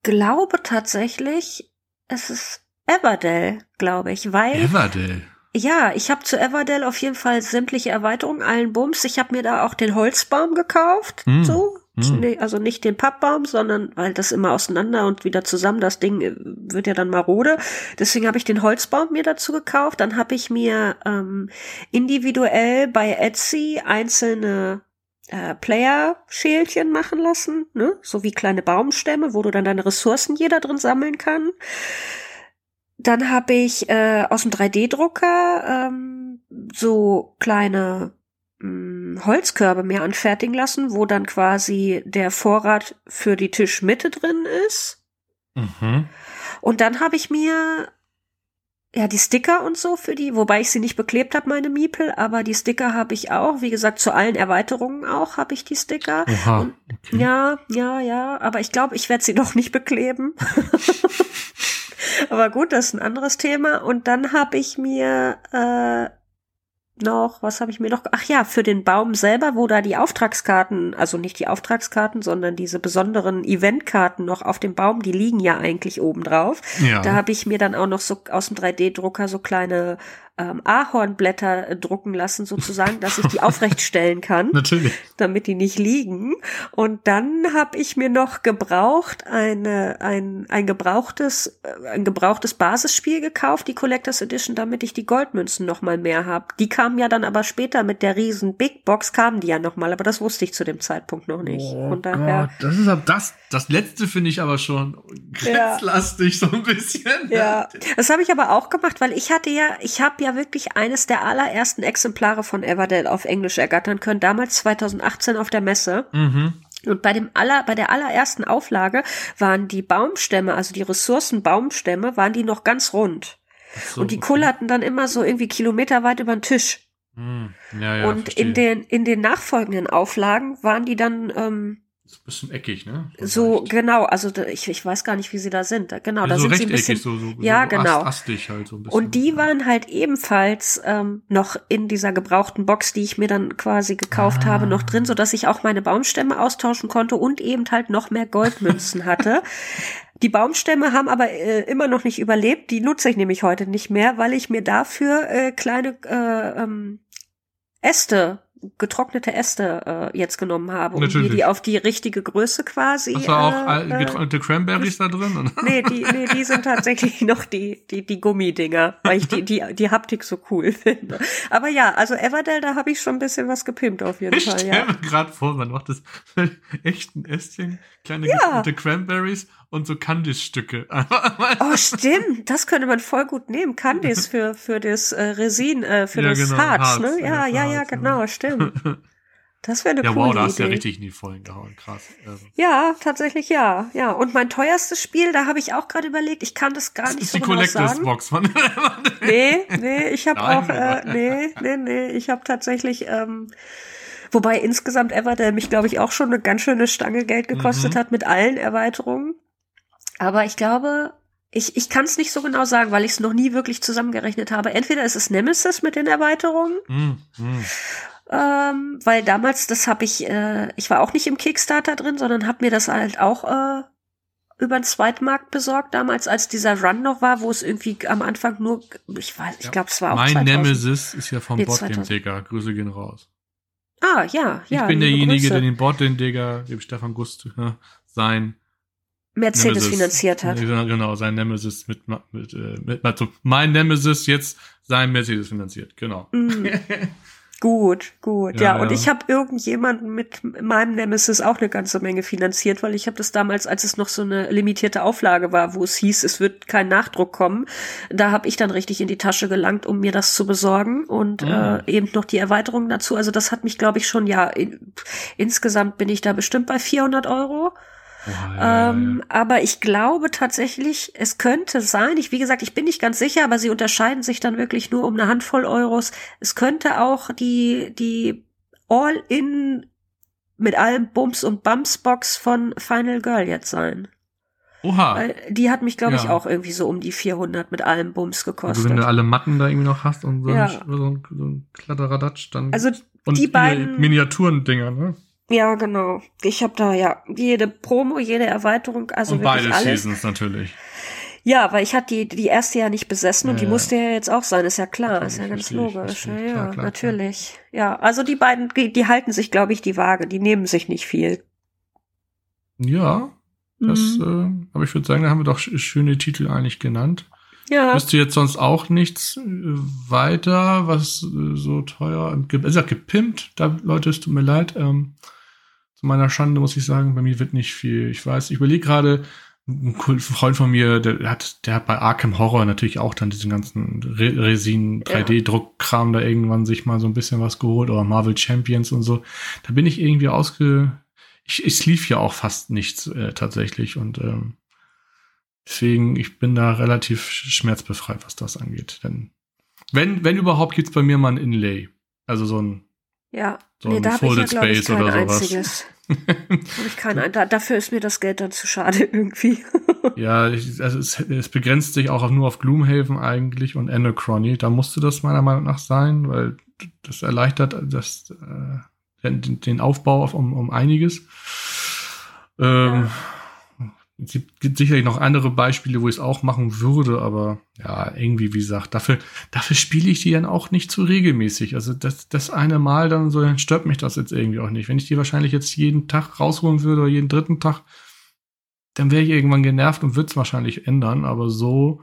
glaube tatsächlich, es ist Everdell, glaube ich, weil. Everdell. Ja, ich habe zu Everdell auf jeden Fall sämtliche Erweiterungen, allen Bums. Ich habe mir da auch den Holzbaum gekauft, mm. so. Mm. Also nicht den Pappbaum, sondern weil das immer auseinander und wieder zusammen, das Ding äh, wird ja dann marode. Deswegen habe ich den Holzbaum mir dazu gekauft. Dann habe ich mir ähm, individuell bei Etsy einzelne äh, Player-Schälchen machen lassen, ne? so wie kleine Baumstämme, wo du dann deine Ressourcen jeder drin sammeln kann. Dann habe ich äh, aus dem 3D-Drucker ähm, so kleine mh, hm, Holzkörbe mir anfertigen lassen, wo dann quasi der Vorrat für die Tischmitte drin ist. Mhm. Und dann habe ich mir ja, die Sticker und so für die, wobei ich sie nicht beklebt habe, meine Miepel, aber die Sticker habe ich auch. Wie gesagt, zu allen Erweiterungen auch habe ich die Sticker. Oha, und, okay. Ja, ja, ja, aber ich glaube, ich werde sie doch nicht bekleben. aber gut, das ist ein anderes Thema. Und dann habe ich mir äh, noch, was habe ich mir noch? Ach ja, für den Baum selber, wo da die Auftragskarten, also nicht die Auftragskarten, sondern diese besonderen Eventkarten noch auf dem Baum, die liegen ja eigentlich oben drauf. Ja. Da habe ich mir dann auch noch so aus dem 3D-Drucker so kleine ähm, Ahornblätter drucken lassen, sozusagen, dass ich die aufrecht stellen kann. Natürlich. Damit die nicht liegen. Und dann habe ich mir noch gebraucht eine, ein, ein gebrauchtes, äh, ein gebrauchtes Basisspiel gekauft, die Collectors Edition, damit ich die Goldmünzen noch mal mehr habe. Die kamen ja dann aber später mit der riesen Big Box, kamen die ja noch mal, aber das wusste ich zu dem Zeitpunkt noch nicht. Oh Von daher, Gott, das ist aber das, das letzte finde ich aber schon grenzlastig ja. so ein bisschen. Ja, das habe ich aber auch gemacht, weil ich hatte ja, ich habe ja wirklich eines der allerersten Exemplare von Everdell auf Englisch ergattern können, damals 2018 auf der Messe. Mhm. Und bei dem aller, bei der allerersten Auflage waren die Baumstämme, also die Ressourcenbaumstämme, waren die noch ganz rund. So, und die okay. kullerten dann immer so irgendwie kilometerweit über den Tisch. Hm. Ja, ja, und verstehe. in den, in den nachfolgenden Auflagen waren die dann ähm, Ist ein bisschen eckig, ne? So, leicht. genau, also ich, ich weiß gar nicht, wie sie da sind. Genau, Ja, da so sind sie ein bisschen. so, so, ja, so genau. Ast, astig halt so ein bisschen. Und die waren halt ebenfalls ähm, noch in dieser gebrauchten Box, die ich mir dann quasi gekauft Ah. habe, noch drin, so dass ich auch meine Baumstämme austauschen konnte und eben halt noch mehr Goldmünzen hatte. Die Baumstämme haben aber äh, immer noch nicht überlebt. Die nutze ich nämlich heute nicht mehr, weil ich mir dafür äh, kleine äh, ähm, Äste, getrocknete Äste äh, jetzt genommen habe, mir Natürlich. die auf die richtige Größe quasi. Hast du auch äh, äh, getrocknete Cranberries da drin? oder? Nee, die, nee, die sind tatsächlich noch die, die, die Gummidinger, weil ich die, die, die Haptik so cool finde. Aber ja, also Everdell, da habe ich schon ein bisschen was gepimpt auf jeden Ich Fall, stelle ja. mir gerade vor, man macht das mit echten Ästchen, kleine Ja. getrocknete Cranberries und so Candice-Stücke. Oh, stimmt, das könnte man voll gut nehmen. Candice für, für das äh, Resin, äh, für Ja, das genau, Harz, Harz, ne? ja, Ja, ja, ja, Harz, ja. genau, stimmt. Das wäre eine ja, coole wow, da hast du ja richtig in die Vollen gehauen. Krass. Ähm, Ja, tatsächlich ja, ja. Und mein teuerstes Spiel, da habe ich auch gerade überlegt, ich kann das gar das nicht ist so die genau Collectors sagen. Box von. Nee, nee, ich habe auch, äh, nee, nee, nee, ich habe tatsächlich, ähm, wobei insgesamt Everdell mich, glaube ich, auch schon eine ganz schöne Stange Geld gekostet Mhm. hat mit allen Erweiterungen. Aber ich glaube, ich, ich kann es nicht so genau sagen, weil ich es noch nie wirklich zusammengerechnet habe. Entweder ist es Nemesis mit den Erweiterungen, mm, mm. ähm, weil damals, das habe ich, äh, ich war auch nicht im Kickstarter drin, sondern habe mir das halt auch äh, über den Zweitmarkt besorgt, damals, als dieser Run noch war, wo es irgendwie am Anfang nur, ich weiß, ich Ja. glaube, es war auch Mein 2000. Nemesis ist ja vom Nee, Boardgame 2000. Digger. Grüße gehen raus. Ah, ja, Ich ja. bin liebe derjenige, Grüße. der den Boardgame Digger, dem Stefan Gust, äh, sein Mercedes Nemesis, finanziert hat. Ja, Genau, sein Nemesis mit, mit, äh, mit also mein Nemesis jetzt sein Mercedes finanziert, genau. Mm. Gut, gut. Ja, Ja, und ja. ich habe irgendjemanden mit meinem Nemesis auch eine ganze Menge finanziert, weil ich habe das damals, als es noch so eine limitierte Auflage war, wo es hieß, es wird kein Nachdruck kommen, da habe ich dann richtig in die Tasche gelangt, um mir das zu besorgen und Ah. äh, eben noch die Erweiterung dazu. Also das hat mich, glaube ich, schon, ja, in, insgesamt bin ich da bestimmt bei 400 Euro. Ja, Ähm, aber ich glaube tatsächlich, es könnte sein, ich, wie gesagt, ich bin nicht ganz sicher, aber sie unterscheiden sich dann wirklich nur um eine Handvoll Euros. Es könnte auch die, die All-In mit allem Bums und Bums Box von Final Girl jetzt sein. Oha. Weil die hat mich, glaube ich, Ja. auch irgendwie so um die 400 mit allem Bums Also gekostet. wenn du alle Matten da irgendwie noch hast und so, Ja. ein, so ein, Kladderadatsch, dann. also die beiden- Miniaturendinger, ne? Ja, genau. Ich habe da ja jede Promo, jede Erweiterung, also und wirklich beide alles. Seasons natürlich. Ja, weil ich hatte die, die erste ja nicht besessen und Ja, die ja. musste ja jetzt auch sein, ist ja klar, ist ja ganz logisch. Ja, ja, Klar, klar, natürlich. Ja, also die beiden, die, die halten sich, glaube ich, die Waage, die nehmen sich nicht viel. Ja, das, Mhm. äh, aber ich würde sagen, da haben wir doch sch- schöne Titel eigentlich genannt. ja, Wüsste jetzt sonst auch nichts äh, weiter, was äh, so teuer, ist ja gepimpt, da Leute, es tut mir leid, ähm, zu meiner Schande muss ich sagen, bei mir wird nicht viel. Ich weiß, ich überlege gerade, ein Freund von mir, der hat, der hat bei Arkham Horror natürlich auch dann diesen ganzen Re Resin 3D-Druckkram da irgendwann sich mal so ein bisschen was geholt oder Marvel Champions und so. Da bin ich irgendwie ausge, ich, es lief ja auch fast nichts äh, tatsächlich und ähm, deswegen, ich bin da relativ schmerzbefreit, was das angeht. Denn wenn, wenn überhaupt, gibt's bei mir mal ein Inlay. Also so ein, ja. So nee, da habe ich ja, Folded glaube ich, Space kein einziges. Ich kein, ein- da, dafür ist mir das Geld dann zu schade irgendwie. Ja, ich, also es, es begrenzt sich auch nur auf Gloomhaven eigentlich und Anachrony. Da musste das meiner Meinung nach sein, weil das erleichtert das, äh, den, den Aufbau auf, um, um einiges. Ähm, Es gibt sicherlich noch andere Beispiele, wo ich es auch machen würde, aber ja, irgendwie, wie gesagt, dafür, dafür spiele ich die dann auch nicht so regelmäßig. Also das, das eine Mal dann so, dann stört mich das jetzt irgendwie auch nicht. Wenn ich die wahrscheinlich jetzt jeden Tag rausholen würde oder jeden dritten Tag, dann wäre ich irgendwann genervt und würde es wahrscheinlich ändern. Aber so,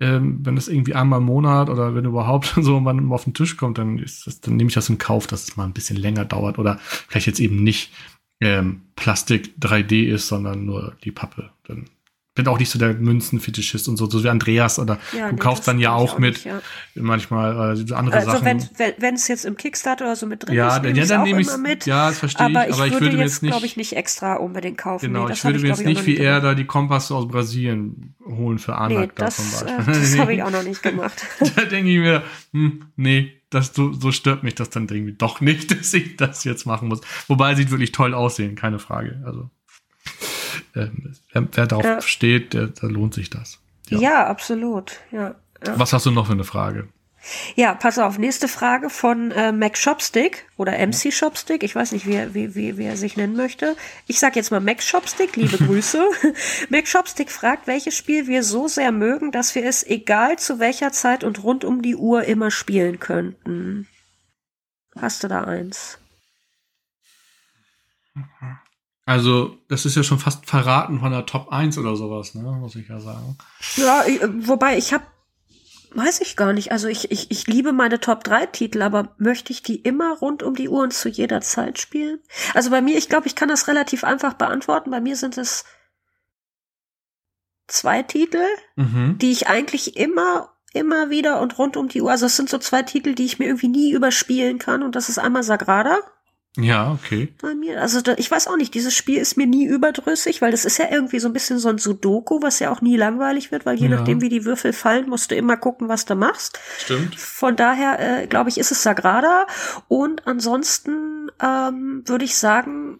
ähm, wenn das irgendwie einmal im Monat oder wenn überhaupt so mal auf den Tisch kommt, dann ist das, dann nehme ich das in Kauf, dass es mal ein bisschen länger dauert oder vielleicht jetzt eben nicht ähm, Plastik 3D ist, sondern nur die Pappe. Dann bin auch nicht so der Münzenfetischist und so, so wie Andreas oder Ja, du nee, kaufst dann ja ich auch mit nicht, ja. manchmal äh, andere Also Sachen. wenn wenn es jetzt im Kickstarter oder so mit drin ja, ist, dann, nehme ja, dann auch nehme ich immer mit. Ja, das verstehe aber ich, ich aber ich würde würde mir jetzt, glaube ich, nicht extra unbedingt kaufen. Genau, nee, ich würde hab mir jetzt ich, nicht auch wie er da die Kompasse aus Brasilien holen für Nee, Anak da das, zum äh, Beispiel. das habe ich auch noch nicht gemacht. da denke ich mir, hm, nee, das, so, so stört mich das dann irgendwie doch nicht, dass ich das jetzt machen muss. Wobei sieht wirklich toll aussehen, keine Frage. Also ähm, wer, wer darauf ja. steht, der, da lohnt sich das. Ja, ja absolut. Ja, ja. Was hast du noch für eine Frage? Ja, pass auf, nächste Frage von äh, Mac Shopstick oder MC Shopstick, ich weiß nicht, wie, wie, wie, wie er sich nennen möchte. Ich sag jetzt mal Mac Shopstick, liebe Grüße. Mac Shopstick fragt, welches Spiel wir so sehr mögen, dass wir es egal zu welcher Zeit und rund um die Uhr immer spielen könnten. Hast du da eins? Also, das ist ja schon fast verraten von der Top 1 oder sowas, ne, muss ich ja sagen. Ja, wobei ich habe Weiß ich gar nicht. Also ich, ich, ich liebe meine Top 3 Titel, aber möchte ich die immer rund um die Uhr und zu jeder Zeit spielen? Also bei mir, ich glaube, ich kann das relativ einfach beantworten. Bei mir sind es zwei Titel, mhm. die ich eigentlich immer, immer wieder und rund um die Uhr, also es sind so zwei Titel, die ich mir irgendwie nie überspielen kann und das ist einmal Sagrada ja, okay. Bei mir, also da, ich weiß auch nicht, dieses Spiel ist mir nie überdrüssig, weil das ist ja irgendwie so ein bisschen so ein Sudoku, was ja auch nie langweilig wird, weil je ja. nachdem, wie die Würfel fallen, musst du immer gucken, was du machst. Stimmt. Von daher, äh, glaube ich, ist es Sagrada. Und ansonsten ähm, würde ich sagen,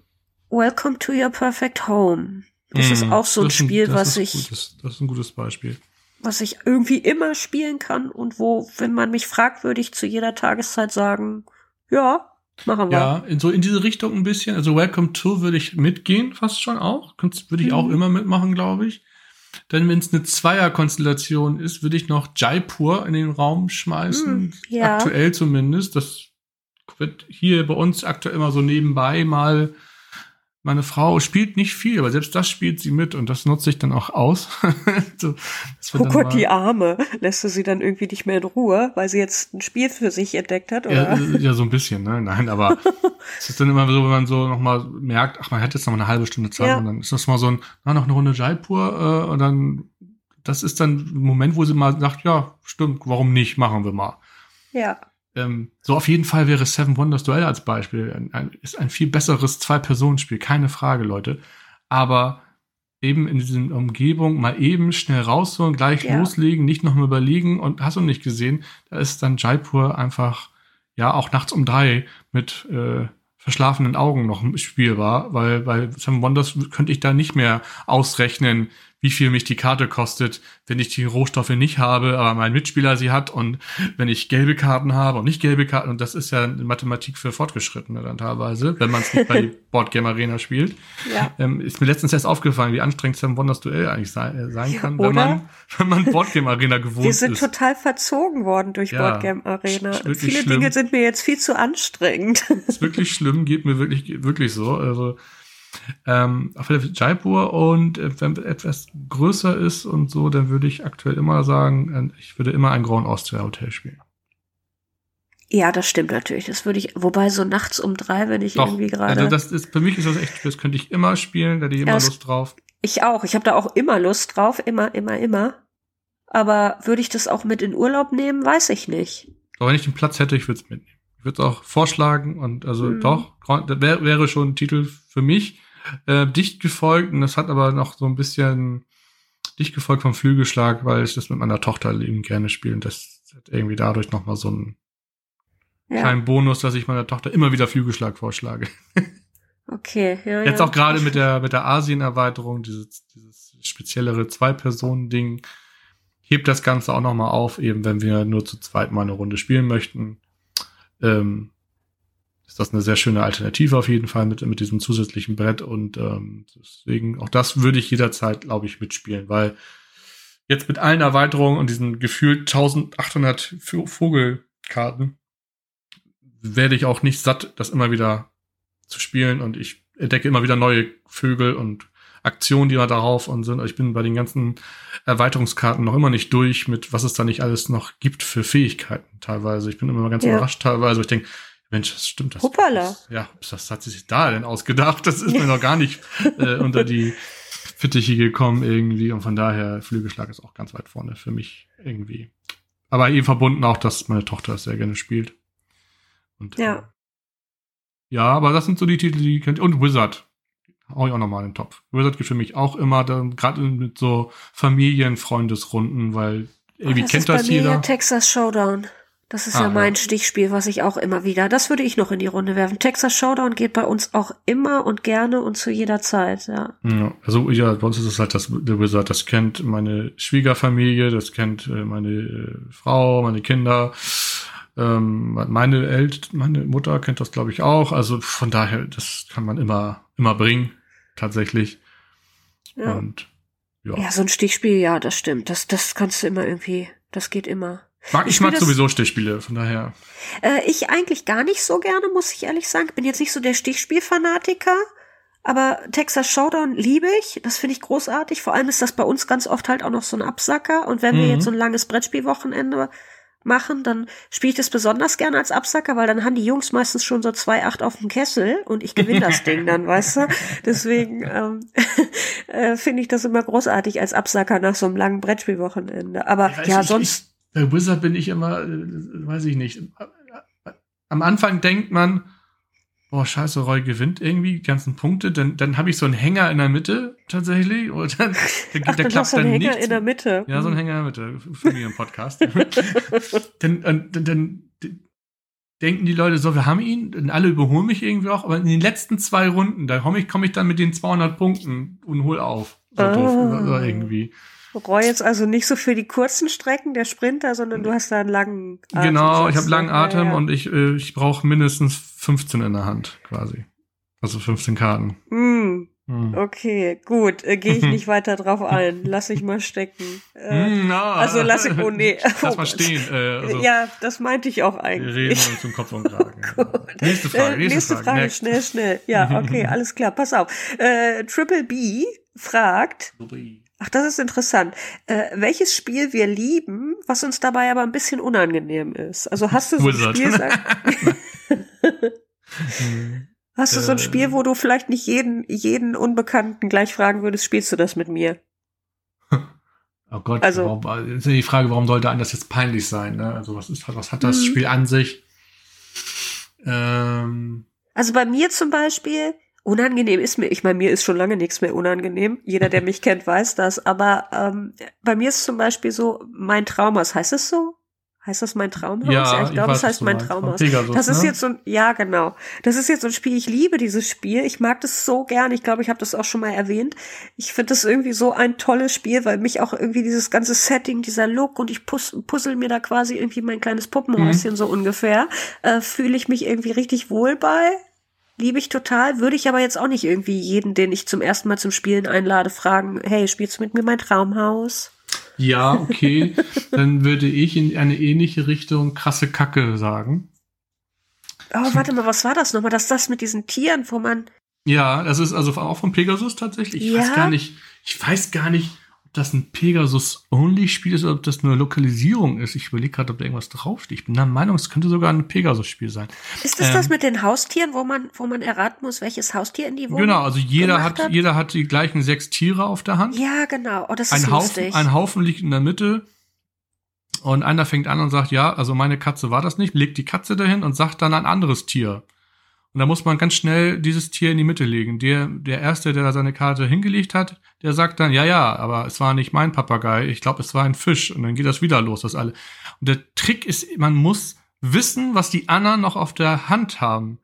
Welcome to Your Perfect Home. Das mm, ist auch so ein Spiel, ein, was ich. Gutes, das ist ein gutes Beispiel. Was ich irgendwie immer spielen kann und wo, wenn man mich fragt, würde ich zu jeder Tageszeit sagen, ja, Machen wir. Ja, in, so in diese Richtung ein bisschen. Also Welcome to würde ich mitgehen, fast schon auch. Würde ich mhm. auch immer mitmachen, glaube ich. Denn wenn es eine Zweierkonstellation ist, würde ich noch Jaipur in den Raum schmeißen. Mhm, ja. Aktuell zumindest. Das wird hier bei uns aktuell immer so nebenbei mal meine Frau spielt nicht viel, aber selbst das spielt sie mit und das nutze ich dann auch aus. so, oh Gott, die Arme. Lässt du sie dann irgendwie nicht mehr in Ruhe, weil sie jetzt ein Spiel für sich entdeckt hat? Oder? Ja, ja so ein bisschen, ne? Nein, aber es ist dann immer so, wenn man so nochmal merkt, ach, man hat jetzt noch eine halbe Stunde Zeit ja. und dann ist das mal so ein, na, noch eine Runde Jaipur äh, und dann, das ist dann ein Moment, wo sie mal sagt, ja, stimmt, warum nicht, machen wir mal. Ja. Ähm, so auf jeden Fall wäre Seven Wonders Duell als Beispiel ein, ein, ist ein viel besseres Zwei-Personen-Spiel, keine Frage, Leute. Aber eben in dieser Umgebung mal eben schnell rausholen, gleich ja. loslegen, nicht nochmal überlegen und hast du nicht gesehen, da ist dann Jaipur einfach, ja, auch nachts um drei mit äh, verschlafenen Augen noch spielbar, weil bei Seven Wonders könnte ich da nicht mehr ausrechnen, wie viel mich die Karte kostet, wenn ich die Rohstoffe nicht habe, aber mein Mitspieler sie hat und wenn ich gelbe Karten habe und nicht gelbe Karten. Und das ist ja Mathematik für Fortgeschrittene dann teilweise, wenn man es nicht bei Boardgame Arena spielt. Ja. Ähm, ist mir letztens erst aufgefallen, wie anstrengend Sam Wonders Duell eigentlich sein, äh, sein kann, wenn man, wenn man Boardgame Arena gewohnt ist. Wir sind ist. total verzogen worden durch ja, Boardgame Arena. Viele schlimm. Dinge sind mir jetzt viel zu anstrengend. ist wirklich schlimm, geht mir wirklich, wirklich so. Also, ähm, auf jeden Fall Jaipur und äh, wenn etwas größer ist und so, dann würde ich aktuell immer sagen, äh, ich würde immer ein Grand Austria Hotel spielen. Ja, das stimmt natürlich. Das würde ich, wobei so nachts um drei, wenn ich Doch, irgendwie gerade. Also das ist, für mich ist das echt, das könnte ich immer spielen, da hätte ich immer ja, Lust drauf. Ich auch. Ich habe da auch immer Lust drauf, immer, immer, immer. Aber würde ich das auch mit in Urlaub nehmen, weiß ich nicht. Aber wenn ich den Platz hätte, ich würde es mitnehmen. Ich würde es auch vorschlagen und also hm. doch, das wär, wäre schon ein Titel für mich. Äh, dicht gefolgt und das hat aber noch so ein bisschen dicht gefolgt vom Flügelschlag, weil ich das mit meiner Tochter eben gerne spiele und das hat irgendwie dadurch nochmal so einen ja. kleinen Bonus, dass ich meiner Tochter immer wieder Flügelschlag vorschlage. Okay, ja. Jetzt auch gerade mit der, mit der Asien-Erweiterung, dieses, dieses speziellere Zwei-Personen-Ding, hebt das Ganze auch nochmal auf, eben wenn wir nur zu zweit mal eine Runde spielen möchten. Ähm, ist das eine sehr schöne Alternative auf jeden Fall mit, mit diesem zusätzlichen Brett und ähm, deswegen auch das würde ich jederzeit, glaube ich, mitspielen, weil jetzt mit allen Erweiterungen und diesen gefühlt 1800 Vogelkarten werde ich auch nicht satt, das immer wieder zu spielen und ich entdecke immer wieder neue Vögel und Aktionen, die wir darauf und sind. Ich bin bei den ganzen Erweiterungskarten noch immer nicht durch mit, was es da nicht alles noch gibt für Fähigkeiten teilweise. Ich bin immer ganz ja. überrascht teilweise. Ich denke, Mensch, das stimmt. Das, Hoppala. Das, ja, was hat sie sich da denn ausgedacht? Das ist mir noch gar nicht äh, unter die Fittiche gekommen irgendwie. Und von daher, Flügelschlag ist auch ganz weit vorne für mich irgendwie. Aber eben verbunden auch, dass meine Tochter es sehr gerne spielt. Und, ja. Äh, ja, aber das sind so die Titel, die könnt Und Wizard. Hau ich auch nochmal in den Topf. Wizard geht für mich auch immer, gerade mit so Familienfreundesrunden, weil irgendwie oh, das kennt das jeder. Texas Showdown. Das ist Ah, ja mein. Stichspiel, was ich auch immer wieder. Das würde ich noch in die Runde werfen. Texas Showdown geht bei uns auch immer und gerne und zu jeder Zeit, ja. Ja, also ja, bei uns ist es halt das The Wizard, das kennt meine Schwiegerfamilie, das kennt äh, meine äh, Frau, meine Kinder, ähm, meine Elt meine Mutter kennt das, glaube ich, auch. Also von daher, das kann man immer, immer bringen, tatsächlich. Ja. Und ja. Ja, so ein Stichspiel, ja, das stimmt. Das, das kannst du immer irgendwie, das geht immer. Mag, ich ich mag sowieso Stichspiele, von daher. Äh, ich eigentlich gar nicht so gerne, muss ich ehrlich sagen. Bin jetzt nicht so der Stichspielfanatiker. Aber Texas Showdown liebe ich. Das finde ich großartig. Vor allem ist das bei uns ganz oft halt auch noch so ein Absacker. Und wenn wir Mhm. jetzt so ein langes Brettspielwochenende machen, dann spiele ich das besonders gerne als Absacker, weil dann haben die Jungs meistens schon so zwei Acht auf dem Kessel und ich gewinne das Ding dann, weißt du? Deswegen ähm, äh, finde ich das immer großartig als Absacker nach so einem langen Brettspielwochenende. Aber ja, ich, sonst. Ich, bei Wizard bin ich immer, äh, weiß ich nicht. Am Anfang denkt man, boah, scheiße, Roy gewinnt irgendwie die ganzen Punkte. Dann, dann habe ich so einen Hänger in der Mitte tatsächlich. Und dann, der, Ach, der dann einen dann Hänger nichts. in der Mitte. Ja, so ein Hänger in der Mitte. Familienpodcast. dann, und, dann, dann denken die Leute so, wir haben ihn, und alle überholen mich irgendwie auch, aber in den letzten zwei Runden, da komme ich, komm ich dann mit den 200 Punkten und hol auf. So Ah. oder irgendwie. Roy jetzt also nicht so für die kurzen Strecken, der Sprinter, sondern du hast da einen langen Atem. Genau, ich habe langen Ja, Atem ja. und ich, äh, ich brauche mindestens 15 in der Hand, quasi. Also 15 Karten. Hm. Okay, gut, äh, gehe ich nicht weiter drauf ein. Lass ich mal stecken. Äh, Hm, na. also lass ich- oh nee. Lass Oh mal Gott. stehen. Äh, also, ja, das meinte ich auch wir reden eigentlich. uns zum Kopf und Kragen. Gut. Nächste Frage, Äh, nächste, nächste Frage. Frage, schnell, schnell. Ja, okay, alles klar, pass auf. Äh, Triple B fragt, ach, das ist interessant, äh, welches Spiel wir lieben, was uns dabei aber ein bisschen unangenehm ist. Also hast du so ein. Spiel, Hm. Hast du so ein Äh. Spiel, wo du vielleicht nicht jeden, jeden Unbekannten gleich fragen würdest, spielst du das mit mir? Oh Gott, Also- warum, ist ja die Frage, warum sollte einem das jetzt peinlich sein? Ne? Also was ist, was hat das Mhm. Spiel an sich? Ähm, Also bei mir zum Beispiel, unangenehm ist mir, ich meine, mir ist schon lange nichts mehr unangenehm. Jeder, der mich kennt, weiß das. Aber ähm, bei mir ist zum Beispiel so mein Traumhaus. Heißt es so? Heißt das mein Traumhaus? ja, ich glaube, es heißt mein Traumhaus. Pegasus, Das ist ne? jetzt so ein, ja genau. Das ist jetzt so ein Spiel, ich liebe dieses Spiel. Ich mag das so gern. Ich glaube, ich habe das auch schon mal erwähnt. Ich finde das irgendwie so ein tolles Spiel, weil mich auch irgendwie dieses ganze Setting, dieser Look und ich puzzle mir da quasi irgendwie mein kleines Mhm. Puppenhäuschen so ungefähr, äh, fühle ich mich irgendwie richtig wohl bei. Liebe ich total, würde ich aber jetzt auch nicht irgendwie jeden, den ich zum ersten Mal zum Spielen einlade, fragen, hey, spielst du mit mir mein Traumhaus? Ja, okay. Dann würde ich in eine ähnliche Richtung krasse Kacke sagen. Oh, warte mal, was war das nochmal? Das das mit diesen Tieren, wo man Ja, das ist also auch von Pegasus tatsächlich. Ich Ja? weiß gar nicht, ich weiß gar nicht, das ein Pegasus-Only-Spiel ist oder ob das eine Lokalisierung ist. Ich überlege gerade, ob da irgendwas draufsteht. Ich bin der Meinung, es könnte sogar ein Pegasus-Spiel sein. Ist das Ähm. das mit den Haustieren, wo man, wo man erraten muss, welches Haustier in die Wohnung Genau, also jeder gemacht hat, jeder hat die gleichen sechs Tiere auf der Hand. Ja, genau. Oh, das ist ein, lustig. Haufen, ein Haufen liegt in der Mitte. Und einer fängt an und sagt, ja, also meine Katze war das nicht, legt die Katze dahin und sagt dann ein anderes Tier. Und da muss man ganz schnell dieses Tier in die Mitte legen. Der, der Erste, der da seine Karte hingelegt hat, der sagt dann, ja, ja, aber es war nicht mein Papagei, ich glaube, es war ein Fisch. Und dann geht das wieder los, das alle. Und der Trick ist, man muss wissen, was die anderen noch auf der Hand haben.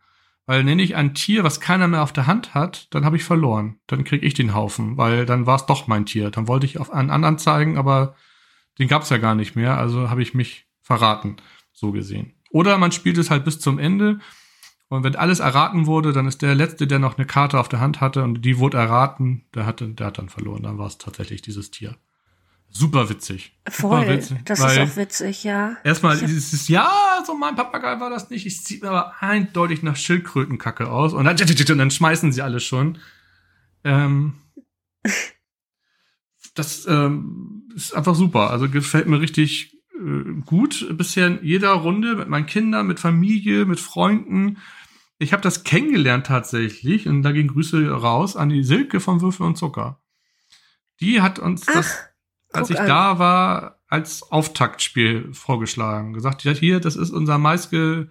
Weil nenne ich ein Tier, was keiner mehr auf der Hand hat, dann habe ich verloren. Dann krieg ich den Haufen, weil dann war es doch mein Tier. Dann wollte ich auf einen anderen zeigen, aber den gab's ja gar nicht mehr, also habe ich mich verraten, so gesehen. Oder man spielt es halt bis zum Ende und wenn alles erraten wurde, dann ist der Letzte, der noch eine Karte auf der Hand hatte und die wurde erraten, der, hatte, der hat dann verloren. Dann war es tatsächlich dieses Tier. Super witzig. Voll. Super witzig, das ist auch witzig, ja. Erstmal hab- dieses, ja, so mein Papagei war das nicht. Ich sieht mir aber eindeutig nach Schildkrötenkacke aus. Und dann, und dann schmeißen sie alle schon. Ähm, das ähm, ist einfach super. Also gefällt mir richtig gut. Bisher in jeder Runde mit meinen Kindern, mit Familie, mit Freunden. Ich habe das kennengelernt tatsächlich. Und da gehen Grüße raus an die Silke von Würfel und Zucker. Die hat uns das Ach, als guck ich an. da war, als Auftaktspiel vorgeschlagen. Gesagt, ja, hier, das ist unser meistge,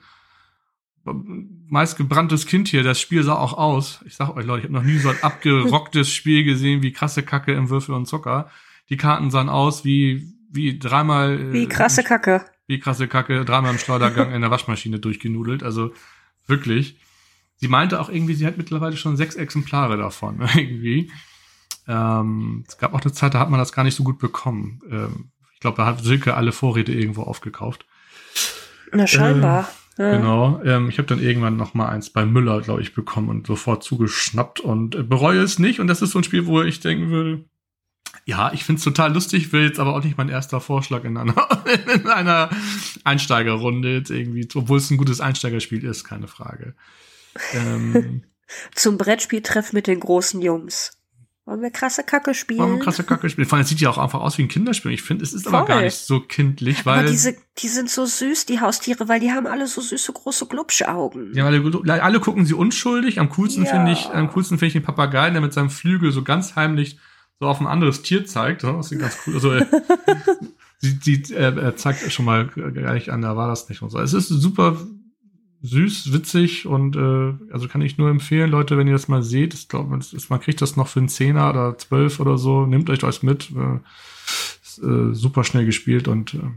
meistgebranntes Kind hier. Das Spiel sah auch aus. Ich sag euch, Leute, ich habe noch nie so ein abgerocktes Spiel gesehen wie krasse Kacke im Würfel und Zucker. Die Karten sahen aus wie, wie dreimal. äh, Wie krasse Kacke. wie krasse Kacke, dreimal im Schleudergang in der Waschmaschine durchgenudelt. Also wirklich. Sie meinte auch irgendwie, sie hat mittlerweile schon sechs Exemplare davon, irgendwie. Ähm, es gab auch eine Zeit, da hat man das gar nicht so gut bekommen. Ähm, ich glaube, da hat Silke alle Vorräte irgendwo aufgekauft. Na, scheinbar. Ähm, ja. Genau. Ähm, ich habe dann irgendwann noch mal eins bei Müller, glaube ich, bekommen und sofort zugeschnappt und äh, bereue es nicht. Und das ist so ein Spiel, wo ich denken würde, ja, ich find's total lustig, will jetzt aber auch nicht mein erster Vorschlag in einer, in einer Einsteigerrunde jetzt irgendwie, obwohl es ein gutes Einsteigerspiel ist, keine Frage. Ähm, Zum Brettspieltreff mit den großen Jungs. Wollen wir krasse Kacke spielen? Wollen wir krasse Kacke spielen? Vor allem, es sieht ja auch einfach aus wie ein Kinderspiel. Ich finde, es ist Voll. aber gar nicht so kindlich, weil. Aber diese, die sind so süß, die Haustiere, weil die haben alle so süße, große Glubschaugen. Ja, alle, alle gucken sie unschuldig. Am coolsten ja. finde ich, am coolsten finde ich den Papagei, der mit seinem Flügel so ganz heimlich so auf ein anderes Tier zeigt. Das ist ganz cool. Also, äh, sie, sie äh, zeigt schon mal gleich an, da war das nicht und so. Es ist super süß, witzig und äh, also kann ich nur empfehlen, Leute, wenn ihr das mal seht, ich glaube, man kriegt das noch für einen Zehner oder zwölf oder so, nehmt euch das mit. Äh, ist, äh, super schnell gespielt und äh,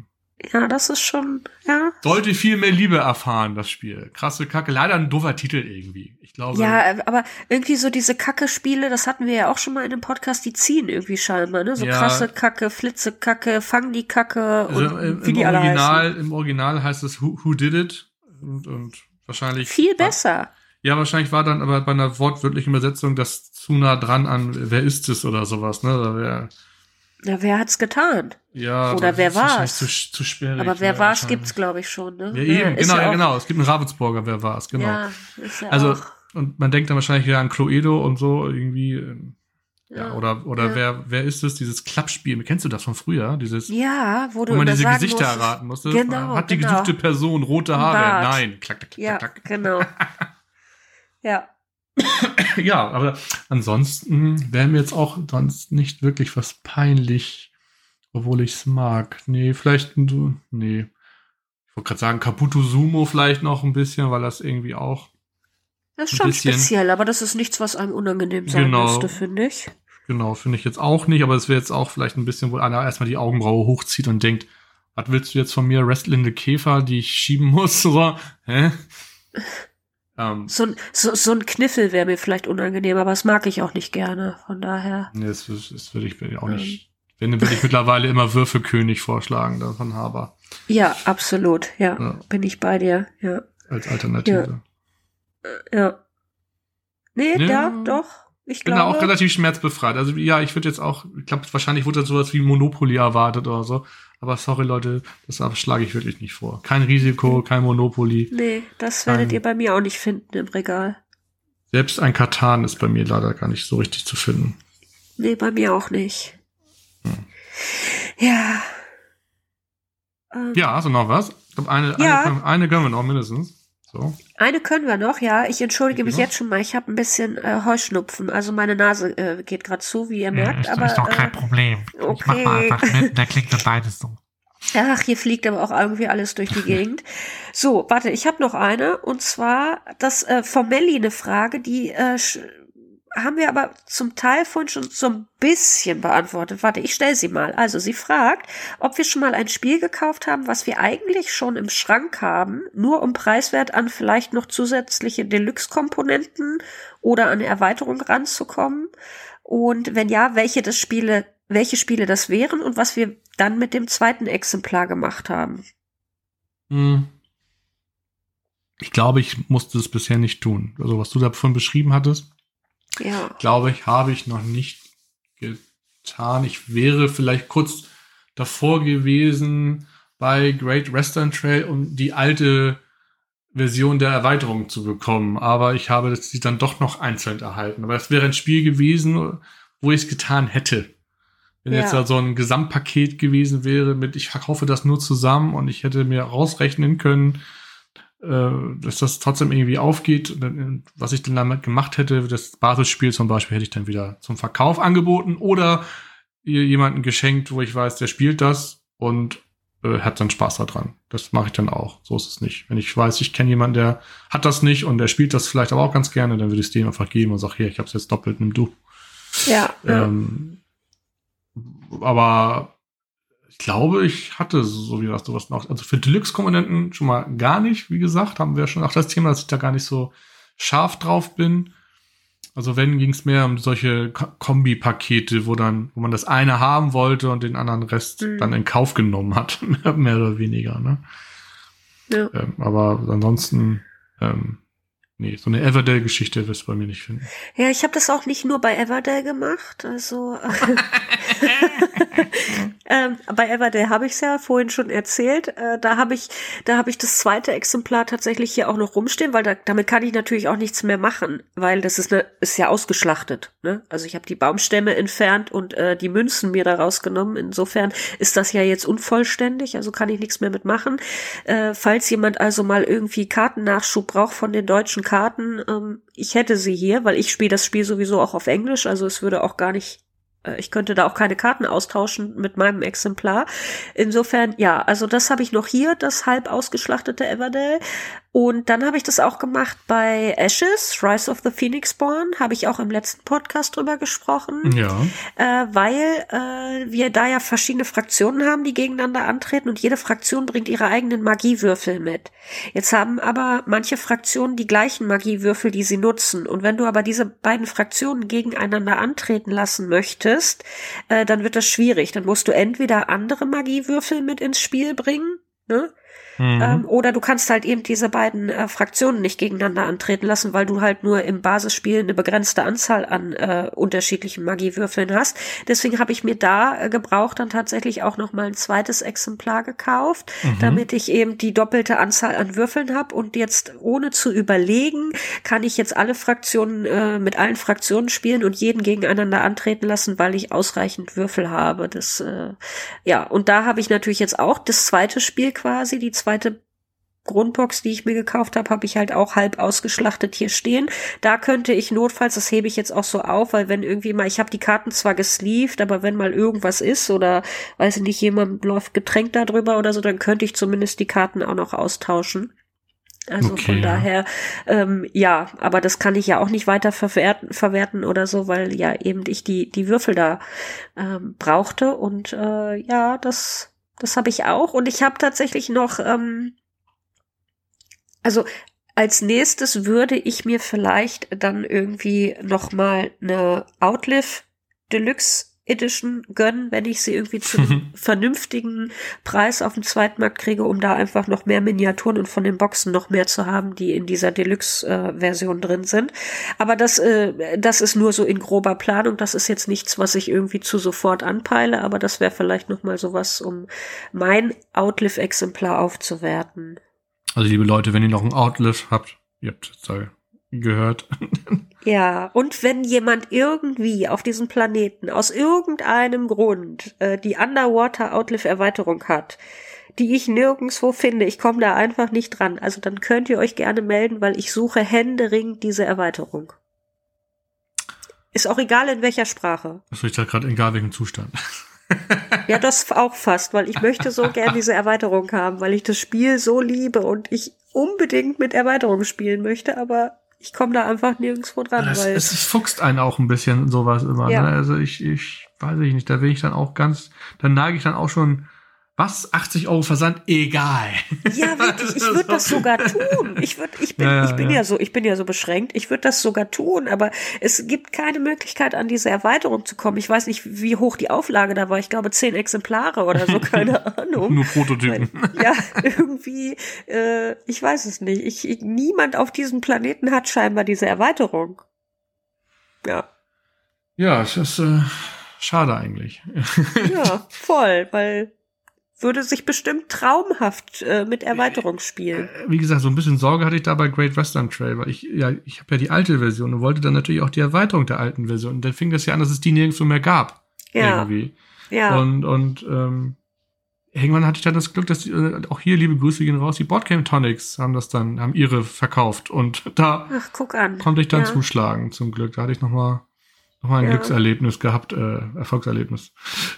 ja, das ist schon, ja. Sollte viel mehr Liebe erfahren, das Spiel. Krasse Kacke. Leider ein doofer Titel irgendwie. Ich glaube. Ja, aber irgendwie so diese Kacke-Spiele, das hatten wir ja auch schon mal in dem Podcast, die ziehen irgendwie scheinbar, ne? So ja. krasse Kacke, Flitze Kacke, Fang die Kacke und also im, wie die alle Original, heißen. Im Original heißt es Who, Who Did It? und, und wahrscheinlich. Viel besser. ja, wahrscheinlich war dann aber bei einer wortwörtlichen Übersetzung das zu nah dran an, wer ist es oder sowas, ne? Oder wer, ja, wer hat's getan? Ja, oder wer war's? Zu, zu schwierig, aber wer ja, war's gibt's, glaube ich, schon, ne? Ja, eben, genau, ja, genau. Es gibt einen Ravensburger, wer war's, genau. Ja, ist ja also, auch. und man denkt dann wahrscheinlich wieder an Cluedo und so irgendwie. Ähm, ja, oder, oder ja. wer, wer ist es? Dieses Klappspiel. Kennst du das von früher? Dieses, ja, wo du wo man diese Gesichter musst, erraten musste. Genau. Hat die genau. gesuchte Person rote Haare? Nein. Klack, klack, klack, ja, klack. genau. ja. ja, aber ansonsten wäre mir jetzt auch sonst nicht wirklich was peinlich, obwohl ich es mag. Nee, vielleicht nee. Ich wollte gerade sagen, Kabuto Sumo vielleicht noch ein bisschen, weil das irgendwie auch das ist schon bisschen, speziell, aber das ist nichts, was einem unangenehm sein genau, müsste, finde ich. Genau, finde ich jetzt auch nicht, aber es wäre jetzt auch vielleicht ein bisschen, wo einer erstmal die Augenbraue hochzieht und denkt, was willst du jetzt von mir, wrestlende Käfer, die ich schieben muss? So, hä? Ähm, so, so, so ein Kniffel wäre mir vielleicht unangenehm, aber das mag ich auch nicht gerne, von daher. Nee, das, das würde ich auch nicht. Wenn, würde ich mittlerweile immer Würfelkönig vorschlagen, davon Haber. Ja, absolut, ja, ja. Bin ich bei dir, ja. Als Alternative. Ja. Ja. Nee, ja, ja doch. Ich bin glaube. da auch relativ schmerzbefreit. Also ja, ich würde jetzt auch, ich glaube, wahrscheinlich wurde sowas wie Monopoly erwartet oder so. Aber sorry, Leute, das schlage ich wirklich nicht vor. Kein Risiko, kein Monopoly. Nee, das werdet ihr bei mir auch nicht finden im Regal. Selbst ein Katan ist bei mir leider gar nicht so richtig zu finden. Nee, bei mir auch nicht. Hm. Ja. Ähm, ja, also noch was? Ich glaube, eine, ja. eine, eine gönnen wir noch mindestens. So. Eine können wir noch, ja. Ich entschuldige mich jetzt schon mal. Ich habe ein bisschen äh, Heuschnupfen. Also meine Nase äh, geht gerade zu, wie ihr merkt. Ja, ist, aber ist doch kein äh, Problem. Okay. Ich mach mal einfach mit. Da klingt dann beides so. Ach, hier fliegt aber auch irgendwie alles durch die Gegend. So, warte, ich habe noch eine. Und zwar das äh, von Melli eine Frage, die äh, haben wir aber zum Teil von schon so ein bisschen beantwortet. Warte, ich stelle sie mal. Also sie fragt, ob wir schon mal ein Spiel gekauft haben, was wir eigentlich schon im Schrank haben, nur um preiswert an vielleicht noch zusätzliche Deluxe-Komponenten oder an Erweiterung ranzukommen. Und wenn ja, welche das Spiele, welche Spiele das wären und was wir dann mit dem zweiten Exemplar gemacht haben. Hm. Ich glaube, ich musste es bisher nicht tun. Also was du davon beschrieben hattest, ja. Glaube ich, habe ich noch nicht getan. Ich wäre vielleicht kurz davor gewesen bei Great Western Trail, um die alte Version der Erweiterung zu bekommen. Aber ich habe sie dann doch noch einzeln erhalten. Aber es wäre ein Spiel gewesen, wo ich es getan hätte. Wenn ja. jetzt da so ein Gesamtpaket gewesen wäre mit, ich verkaufe das nur zusammen und ich hätte mir rausrechnen können, dass das trotzdem irgendwie aufgeht. Was ich dann damit gemacht hätte, das Basisspiel zum Beispiel, hätte ich dann wieder zum Verkauf angeboten oder jemanden geschenkt, wo ich weiß, der spielt das und äh, hat dann Spaß daran. Das mache ich dann auch. So ist es nicht. Wenn ich weiß, ich kenne jemanden, der hat das nicht und der spielt das vielleicht aber auch ganz gerne, dann würde ich es dem einfach geben und sage, hier, ich habe es jetzt doppelt, nimm du. Ja. Ähm, aber ich glaube, ich hatte so wie das sowas noch. Also für Deluxe-Komponenten schon mal gar nicht, wie gesagt, haben wir schon auch das Thema, dass ich da gar nicht so scharf drauf bin. Also wenn ging es mehr um solche Ko- Kombi-Pakete, wo dann, wo man das eine haben wollte und den anderen Rest Mhm. dann in Kauf genommen hat, mehr oder weniger. Ne? Ja. Ähm, aber ansonsten, ähm, nee, so eine Everdale-Geschichte wirst du bei mir nicht finden. Ja, ich habe das auch nicht nur bei Everdale gemacht. Also ähm, bei Everdale habe ich es ja vorhin schon erzählt. Äh, da habe ich, da habe ich das zweite Exemplar tatsächlich hier auch noch rumstehen, weil da, damit kann ich natürlich auch nichts mehr machen, weil das ist, ne, ist ja ausgeschlachtet. Ne? Also ich habe die Baumstämme entfernt und äh, die Münzen mir da rausgenommen. Insofern ist das ja jetzt unvollständig, also kann ich nichts mehr mitmachen. Äh, falls jemand also mal irgendwie Kartennachschub braucht von den deutschen Karten, ähm, ich hätte sie hier, weil ich spiele das Spiel sowieso auch auf Englisch, also es würde auch gar nicht ich könnte da auch keine Karten austauschen mit meinem Exemplar. Insofern, ja, also das habe ich noch hier, das halb ausgeschlachtete Everdale. Und dann habe ich das auch gemacht bei Ashes, Rise of the Phoenix Born, habe ich auch im letzten Podcast drüber gesprochen Ja. äh, weil äh, wir da ja verschiedene Fraktionen haben, die gegeneinander antreten und jede Fraktion bringt ihre eigenen Magiewürfel mit. Jetzt haben aber manche Fraktionen die gleichen Magiewürfel, die sie nutzen. Und wenn du aber diese beiden Fraktionen gegeneinander antreten lassen möchtest, äh, dann wird das schwierig. Dann musst du entweder andere Magiewürfel mit ins Spiel bringen, ne? Mhm. Ähm, oder du kannst halt eben diese beiden äh, Fraktionen nicht gegeneinander antreten lassen, weil du halt nur im Basisspiel eine begrenzte Anzahl an äh, unterschiedlichen Magiewürfeln hast. Deswegen habe ich mir da äh, gebraucht dann tatsächlich auch noch mal ein zweites Exemplar gekauft, damit ich eben die doppelte Anzahl an Würfeln habe und jetzt ohne zu überlegen kann ich jetzt alle Fraktionen äh, mit allen Fraktionen spielen und jeden gegeneinander antreten lassen, weil ich ausreichend Würfel habe. Das äh, ja und da habe ich natürlich jetzt auch das zweite Spiel quasi, die zweite Grundbox, die ich mir gekauft habe, habe ich halt auch halb ausgeschlachtet hier stehen. Da könnte ich notfalls, das hebe ich jetzt auch so auf, weil wenn irgendwie mal, ich habe die Karten zwar gesleeved, aber wenn mal irgendwas ist oder weiß ich nicht, jemand läuft Getränk da drüber oder so, dann könnte ich zumindest die Karten auch noch austauschen. Also Okay, von ja. daher, ähm, ja, aber das kann ich ja auch nicht weiter verwerten, verwerten oder so, weil ja eben ich die, die Würfel da ähm, brauchte. Und äh, ja, das, das habe ich auch. Und ich habe tatsächlich noch, ähm, also als nächstes würde ich mir vielleicht dann irgendwie noch mal eine Outlive Deluxe Edition gönnen, wenn ich sie irgendwie zu einem vernünftigen Preis auf dem Zweitmarkt kriege, um da einfach noch mehr Miniaturen und von den Boxen noch mehr zu haben, die in dieser Deluxe-Version drin sind. Aber das, äh, das ist nur so in grober Planung. Das ist jetzt nichts, was ich irgendwie zu sofort anpeile, aber das wäre vielleicht noch mal sowas, um mein Outlive-Exemplar aufzuwerten. Also liebe Leute, wenn ihr noch ein Outlive habt, ihr habt da gehört. Ja, und wenn jemand irgendwie auf diesem Planeten aus irgendeinem Grund äh, die Underwater Outlive Erweiterung hat, die ich nirgendswo finde, ich komme da einfach nicht dran, also dann könnt ihr euch gerne melden, weil ich suche händeringend diese Erweiterung. Ist auch egal in welcher Sprache. Das ist da gerade egal welchem Zustand. Ja, das auch fast, weil ich möchte so gern diese Erweiterung haben, weil ich das Spiel so liebe und ich unbedingt mit Erweiterung spielen möchte, aber ich komme da einfach nirgendwo dran, Es, weil es fuchst einen auch ein bisschen sowas immer. Ja. Ne? Also ich, ich weiß ich nicht, da bin ich dann auch ganz, dann neige ich dann auch schon, was, 80 Euro Versand? Egal. Ja, wirklich, ich würde das sogar tun. Ich würde, ich bin, Ja, ja, ich bin ja. ja. so, ich bin ja so beschränkt. Ich würde das sogar tun, aber es gibt keine Möglichkeit, an diese Erweiterung zu kommen. Ich weiß nicht, wie hoch die Auflage da war. Ich glaube, zehn Exemplare oder so, keine Ahnung. Nur Prototypen. ja, irgendwie, äh, ich weiß es nicht. Ich, ich, niemand auf diesem Planeten hat scheinbar diese Erweiterung. Ja, Ja, es ist äh, schade eigentlich. ja, voll, weil würde sich bestimmt traumhaft äh, mit Erweiterung spielen. Wie gesagt, so ein bisschen Sorge hatte ich da bei Great Western Trail, weil ich, ja, ich habe ja die alte Version und wollte dann natürlich auch die Erweiterung der alten Version. Und dann fing das ja an, dass es die nirgendwo mehr gab. Ja, Irgendwie. ja. Und, und ähm, irgendwann hatte ich dann das Glück, dass die, äh, auch hier, liebe Grüße gehen raus, die Boardgame Tonics haben das dann, haben ihre verkauft. Und da Ach, guck an. konnte ich dann ja. zuschlagen, zum Glück. Da hatte ich nochmal noch mal ein Ja. Glückserlebnis gehabt, äh, Erfolgserlebnis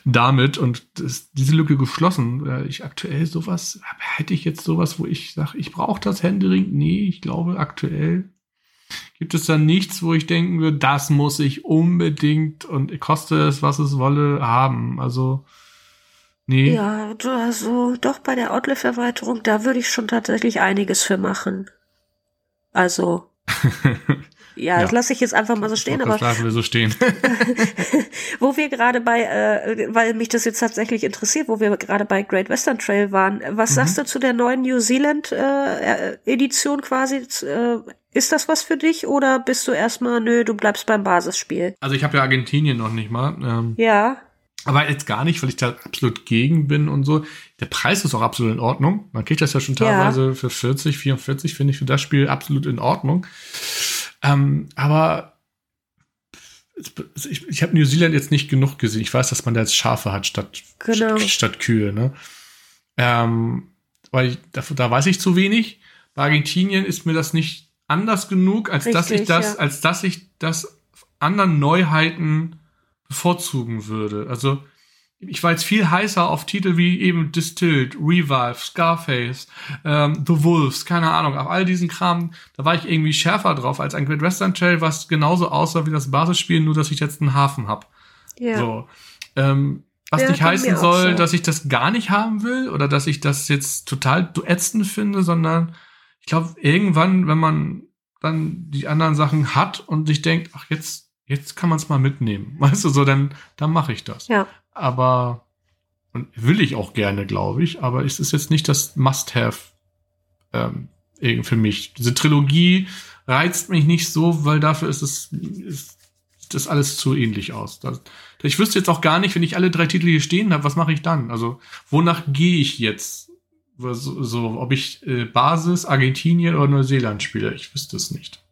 damit und das, diese Lücke geschlossen. Äh, ich aktuell sowas, hätte ich jetzt sowas, wo ich sage, ich brauche das Händering? Nee, ich glaube aktuell gibt es da nichts, wo ich denken würde, das muss ich unbedingt und koste es, was es wolle, haben. Also Nee. Ja, also doch bei der Outlive-Erweiterung, da würde ich schon tatsächlich einiges für machen. Also, ja, Ja. das lasse ich jetzt einfach mal so stehen, aber das lassen wir so stehen. wo wir gerade bei, äh, weil mich das jetzt tatsächlich interessiert, wo wir gerade bei Great Western Trail waren, was sagst Mhm. du zu der neuen New Zealand äh, Edition quasi? Äh, ist das was für dich oder bist du erstmal, nö, du bleibst beim Basisspiel? also ich habe ja Argentinien noch nicht mal. Ähm, Ja, Aber jetzt gar nicht, weil ich da absolut gegen bin und so. Der Preis ist auch absolut in Ordnung. Man kriegt das ja schon teilweise für 40, 44, finde ich für das Spiel absolut in Ordnung. Ähm, aber ich, ich habe New Zealand jetzt nicht genug gesehen. Ich weiß, dass man da jetzt Schafe hat statt, Genau. statt Kühe. Ne? Ähm, weil ich, da, da weiß ich zu wenig. Bei Argentinien ist mir das nicht anders genug, als dass ich Richtig, das, ja. als dass ich das anderen Neuheiten bevorzugen würde. Also ich war jetzt viel heißer auf Titel wie eben Distilled, Revive, Scarface, ähm, The Wolves, keine Ahnung, auf all diesen Kram, da war ich irgendwie schärfer drauf als ein Great Western Trail, was genauso aussah wie das Basisspiel, nur dass ich jetzt einen Hafen hab. ja. So. Ähm, was Ja, nicht heißen soll, so. dass ich das gar nicht haben will oder dass ich das jetzt total ätzend finde, sondern ich glaube, irgendwann, wenn man dann die anderen Sachen hat und sich denkt, ach, jetzt, jetzt kann man es mal mitnehmen. Weißt du, so, dann, dann mache ich das. Ja. Aber, und will ich auch gerne, glaube ich, aber es ist jetzt nicht das Must-Have ähm, für mich. Diese Trilogie reizt mich nicht so, weil dafür ist es, ist das alles zu ähnlich aus. Das, ich wüsste jetzt auch gar nicht, wenn ich alle drei Titel hier stehen habe, was mache ich dann? Also, wonach gehe ich jetzt? So, so, ob ich äh, Basis, Argentinien oder Neuseeland spiele, ich wüsste es nicht.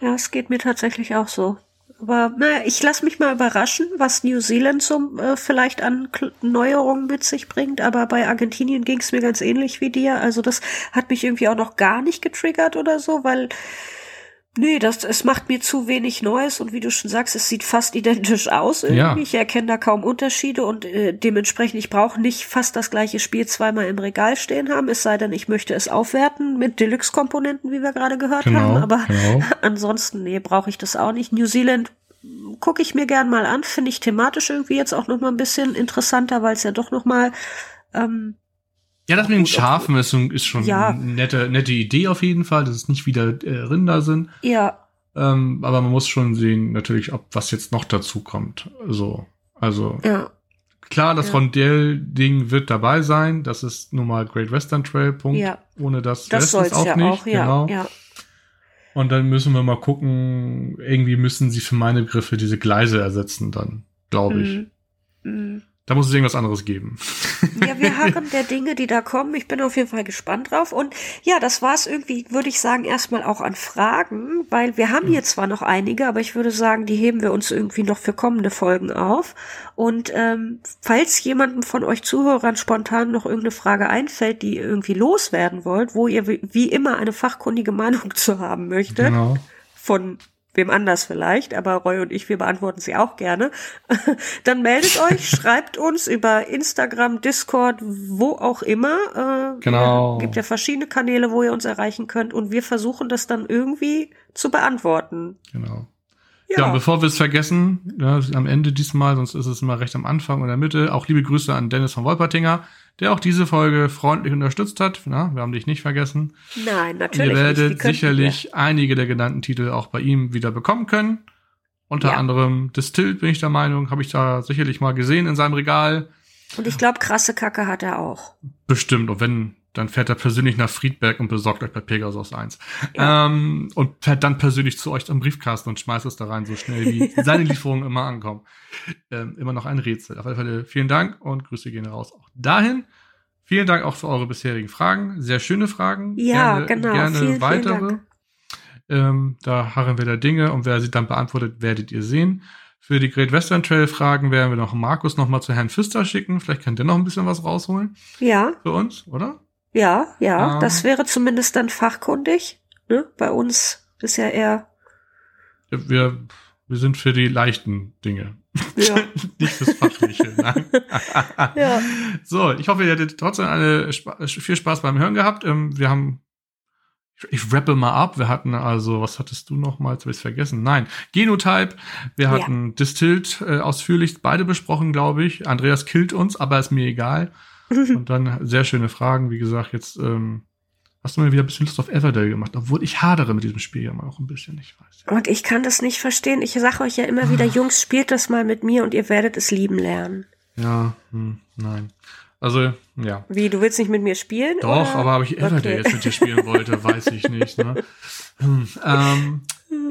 Ja, es geht mir tatsächlich auch so. Aber naja, ich lasse mich mal überraschen, was New Zealand so äh, vielleicht an Kl Neuerungen mit sich bringt. Aber bei Argentinien ging es mir ganz ähnlich wie dir. Also das hat mich irgendwie auch noch gar nicht getriggert oder so, weil nee, das es macht mir zu wenig Neues und wie du schon sagst, es sieht fast identisch aus irgendwie. Ja. Ich erkenne da kaum Unterschiede und äh, dementsprechend ich brauche nicht fast das gleiche Spiel zweimal im Regal stehen haben. Es sei denn, ich möchte es aufwerten mit Deluxe-Komponenten, wie wir gerade gehört haben. Aber genau. Ansonsten, nee, brauche ich das auch nicht. New Zealand gucke ich mir gern mal an, finde ich thematisch irgendwie jetzt auch noch mal ein bisschen interessanter, weil es ja doch noch mal ähm, Ja, das mit den Schafen ist, schon- ist schon Ja. eine nette, nette Idee auf jeden Fall, dass es nicht wieder äh, Rinder sind. ja, Ähm, aber man muss schon sehen, natürlich, ob was jetzt noch dazu kommt. So. Also, ja, klar, das Ja. Rondell-Ding wird dabei sein. Das ist nun mal Great Western Trail, Punkt. Ja. Ohne das, das soll es auch ja nicht. auch, ja, genau. ja. Und dann müssen wir mal gucken, irgendwie müssen sie für meine Begriffe diese Gleise ersetzen dann, glaube ich. Mhm. Mhm. Da muss es irgendwas anderes geben. Ja, wir harren der Dinge, die da kommen. Ich bin auf jeden Fall gespannt drauf. Und ja, das war es irgendwie, würde ich sagen, erstmal auch an Fragen, weil wir haben hier zwar noch einige, aber ich würde sagen, die heben wir uns irgendwie noch für kommende Folgen auf. Und ähm, falls jemandem von euch Zuhörern spontan noch irgendeine Frage einfällt, die ihr irgendwie loswerden wollt, wo ihr wie wie immer eine fachkundige Meinung zu haben möchtet, Genau. von wem anders vielleicht, aber Roy und ich, wir beantworten sie auch gerne. Dann meldet euch, schreibt uns über Instagram, Discord, wo auch immer. Äh, Genau. Es gibt ja verschiedene Kanäle, wo ihr uns erreichen könnt und wir versuchen das dann irgendwie zu beantworten. Genau. Ja, und bevor wir es vergessen, ja, am Ende diesmal, sonst ist es immer recht am Anfang und in der Mitte, auch liebe Grüße an Dennis von Wolpertinger, der auch diese Folge freundlich unterstützt hat. Na, wir haben dich nicht vergessen. Nein, natürlich. ihr nicht. werdet Die könnten sicherlich einige der genannten Titel auch bei ihm wieder bekommen können. Unter Ja. anderem Distilled, bin ich der Meinung, habe ich da sicherlich mal gesehen in seinem Regal. wir. Und ich glaube, krasse Kacke hat er auch. Bestimmt. Und wenn, dann fährt er persönlich nach Friedberg und besorgt euch bei Pegasus eins. Ja. Ähm, und fährt dann persönlich zu euch am Briefkasten und schmeißt es da rein, so schnell wie seine Lieferungen immer ankommen. Ähm, immer noch ein Rätsel. Auf alle Fälle vielen Dank und Grüße gehen raus auch dahin. Vielen Dank auch für eure bisherigen Fragen. Sehr schöne Fragen. Ja, gerne, genau. Gerne Vielen, vielen weitere. Dank. Ähm, da harren wir der Dinge und wer sie dann beantwortet, werdet ihr sehen. Für die Great Western Trail Fragen werden wir noch Markus noch mal zu Herrn Pfister schicken. Vielleicht kann der noch ein bisschen was rausholen Ja, für uns, oder? Ja, ja. Ah. Das wäre zumindest dann fachkundig. Ne? Bei uns ist ja eher. Wir, wir sind für die leichten Dinge. Ja. Nicht fürs Fachliche. Nein. Ja. So, ich hoffe, ihr hattet trotzdem alle Spa viel Spaß beim Hören gehabt. Ähm, wir haben ich rappe mal ab. Wir hatten also, was hattest du noch mal? Jetzt habe ich vergessen. Nein, Genotype. Wir hatten ja. Distilled äh, ausführlich beide besprochen, glaube ich. Andreas killt uns, aber ist mir egal. Und dann sehr schöne Fragen. Wie gesagt, jetzt ähm, hast du mir wieder ein bisschen Lust auf Everdale gemacht, obwohl ich hadere mit diesem Spiel ja mal auch ein bisschen, ich weiß. Und ich kann das nicht verstehen. Ich sage euch ja immer wieder. Jungs, spielt das mal mit mir und ihr werdet es lieben lernen. Ja, hm, nein. Also, ja. Wie, du willst nicht mit mir spielen? Doch, oder? aber ob ich Everdale okay. jetzt mit dir spielen wollte, weiß ich nicht. Ne? Hm, ähm,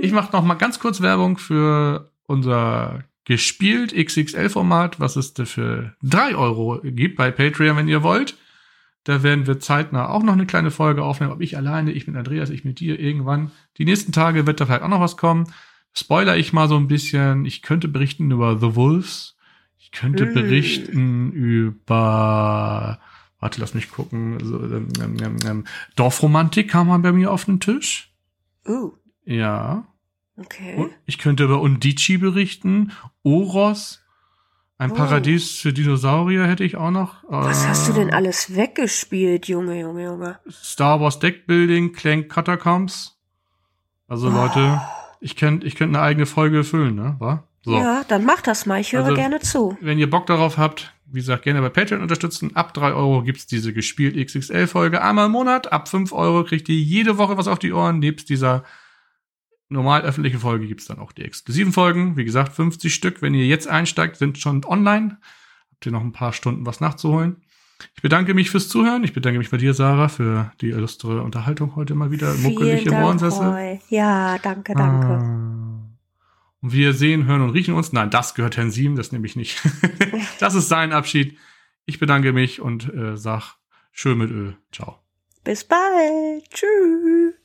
ich mache noch mal ganz kurz Werbung für unser gespielt XXL-Format, was es für drei Euro gibt bei Patreon, wenn ihr wollt. Da werden wir zeitnah auch noch eine kleine Folge aufnehmen. Ob ich alleine, ich mit Andreas, ich mit dir irgendwann. Die nächsten Tage wird da vielleicht auch noch was kommen. Spoiler ich mal so ein bisschen. Ich könnte berichten über The Wolves. Ich könnte mm. berichten über, warte, lass mich gucken. So, ähm, ähm, ähm, Dorfromantik kam mal bei mir auf den Tisch. Uh. Ja. Okay. Ich könnte über Undici berichten. Oros. Ein oh. Paradies für Dinosaurier hätte ich auch noch. Was äh, hast du denn alles weggespielt, Junge, Junge, Junge? Star Wars Deckbuilding, Clank Catacombs. Also oh. Leute, ich könnte ich könnt eine eigene Folge füllen, ne? War? So. Ja, dann mach das mal. Ich höre also, gerne zu. Wenn ihr Bock darauf habt, wie gesagt, gerne bei Patreon unterstützen. Ab drei Euro gibt's diese gespielt XXL-Folge einmal im Monat. Ab fünf Euro kriegt ihr jede Woche was auf die Ohren, nebst dieser normal öffentliche Folge gibt's dann auch die exklusiven Folgen. Wie gesagt, 50 Stück. Wenn ihr jetzt einsteigt, sind schon online. Habt ihr noch ein paar Stunden was nachzuholen. Ich bedanke mich fürs Zuhören. Ich bedanke mich bei dir, Sarah, für die illustre Unterhaltung heute mal wieder. Muckelig im Ohrensessel. Ja, danke, danke. Ah. Und wir sehen, hören und riechen uns. Nein, das gehört Herrn Sieben, das nehme ich nicht. das ist sein Abschied. Ich bedanke mich und äh, sag schön mit Öl. Ciao. Bis bald. Tschüss.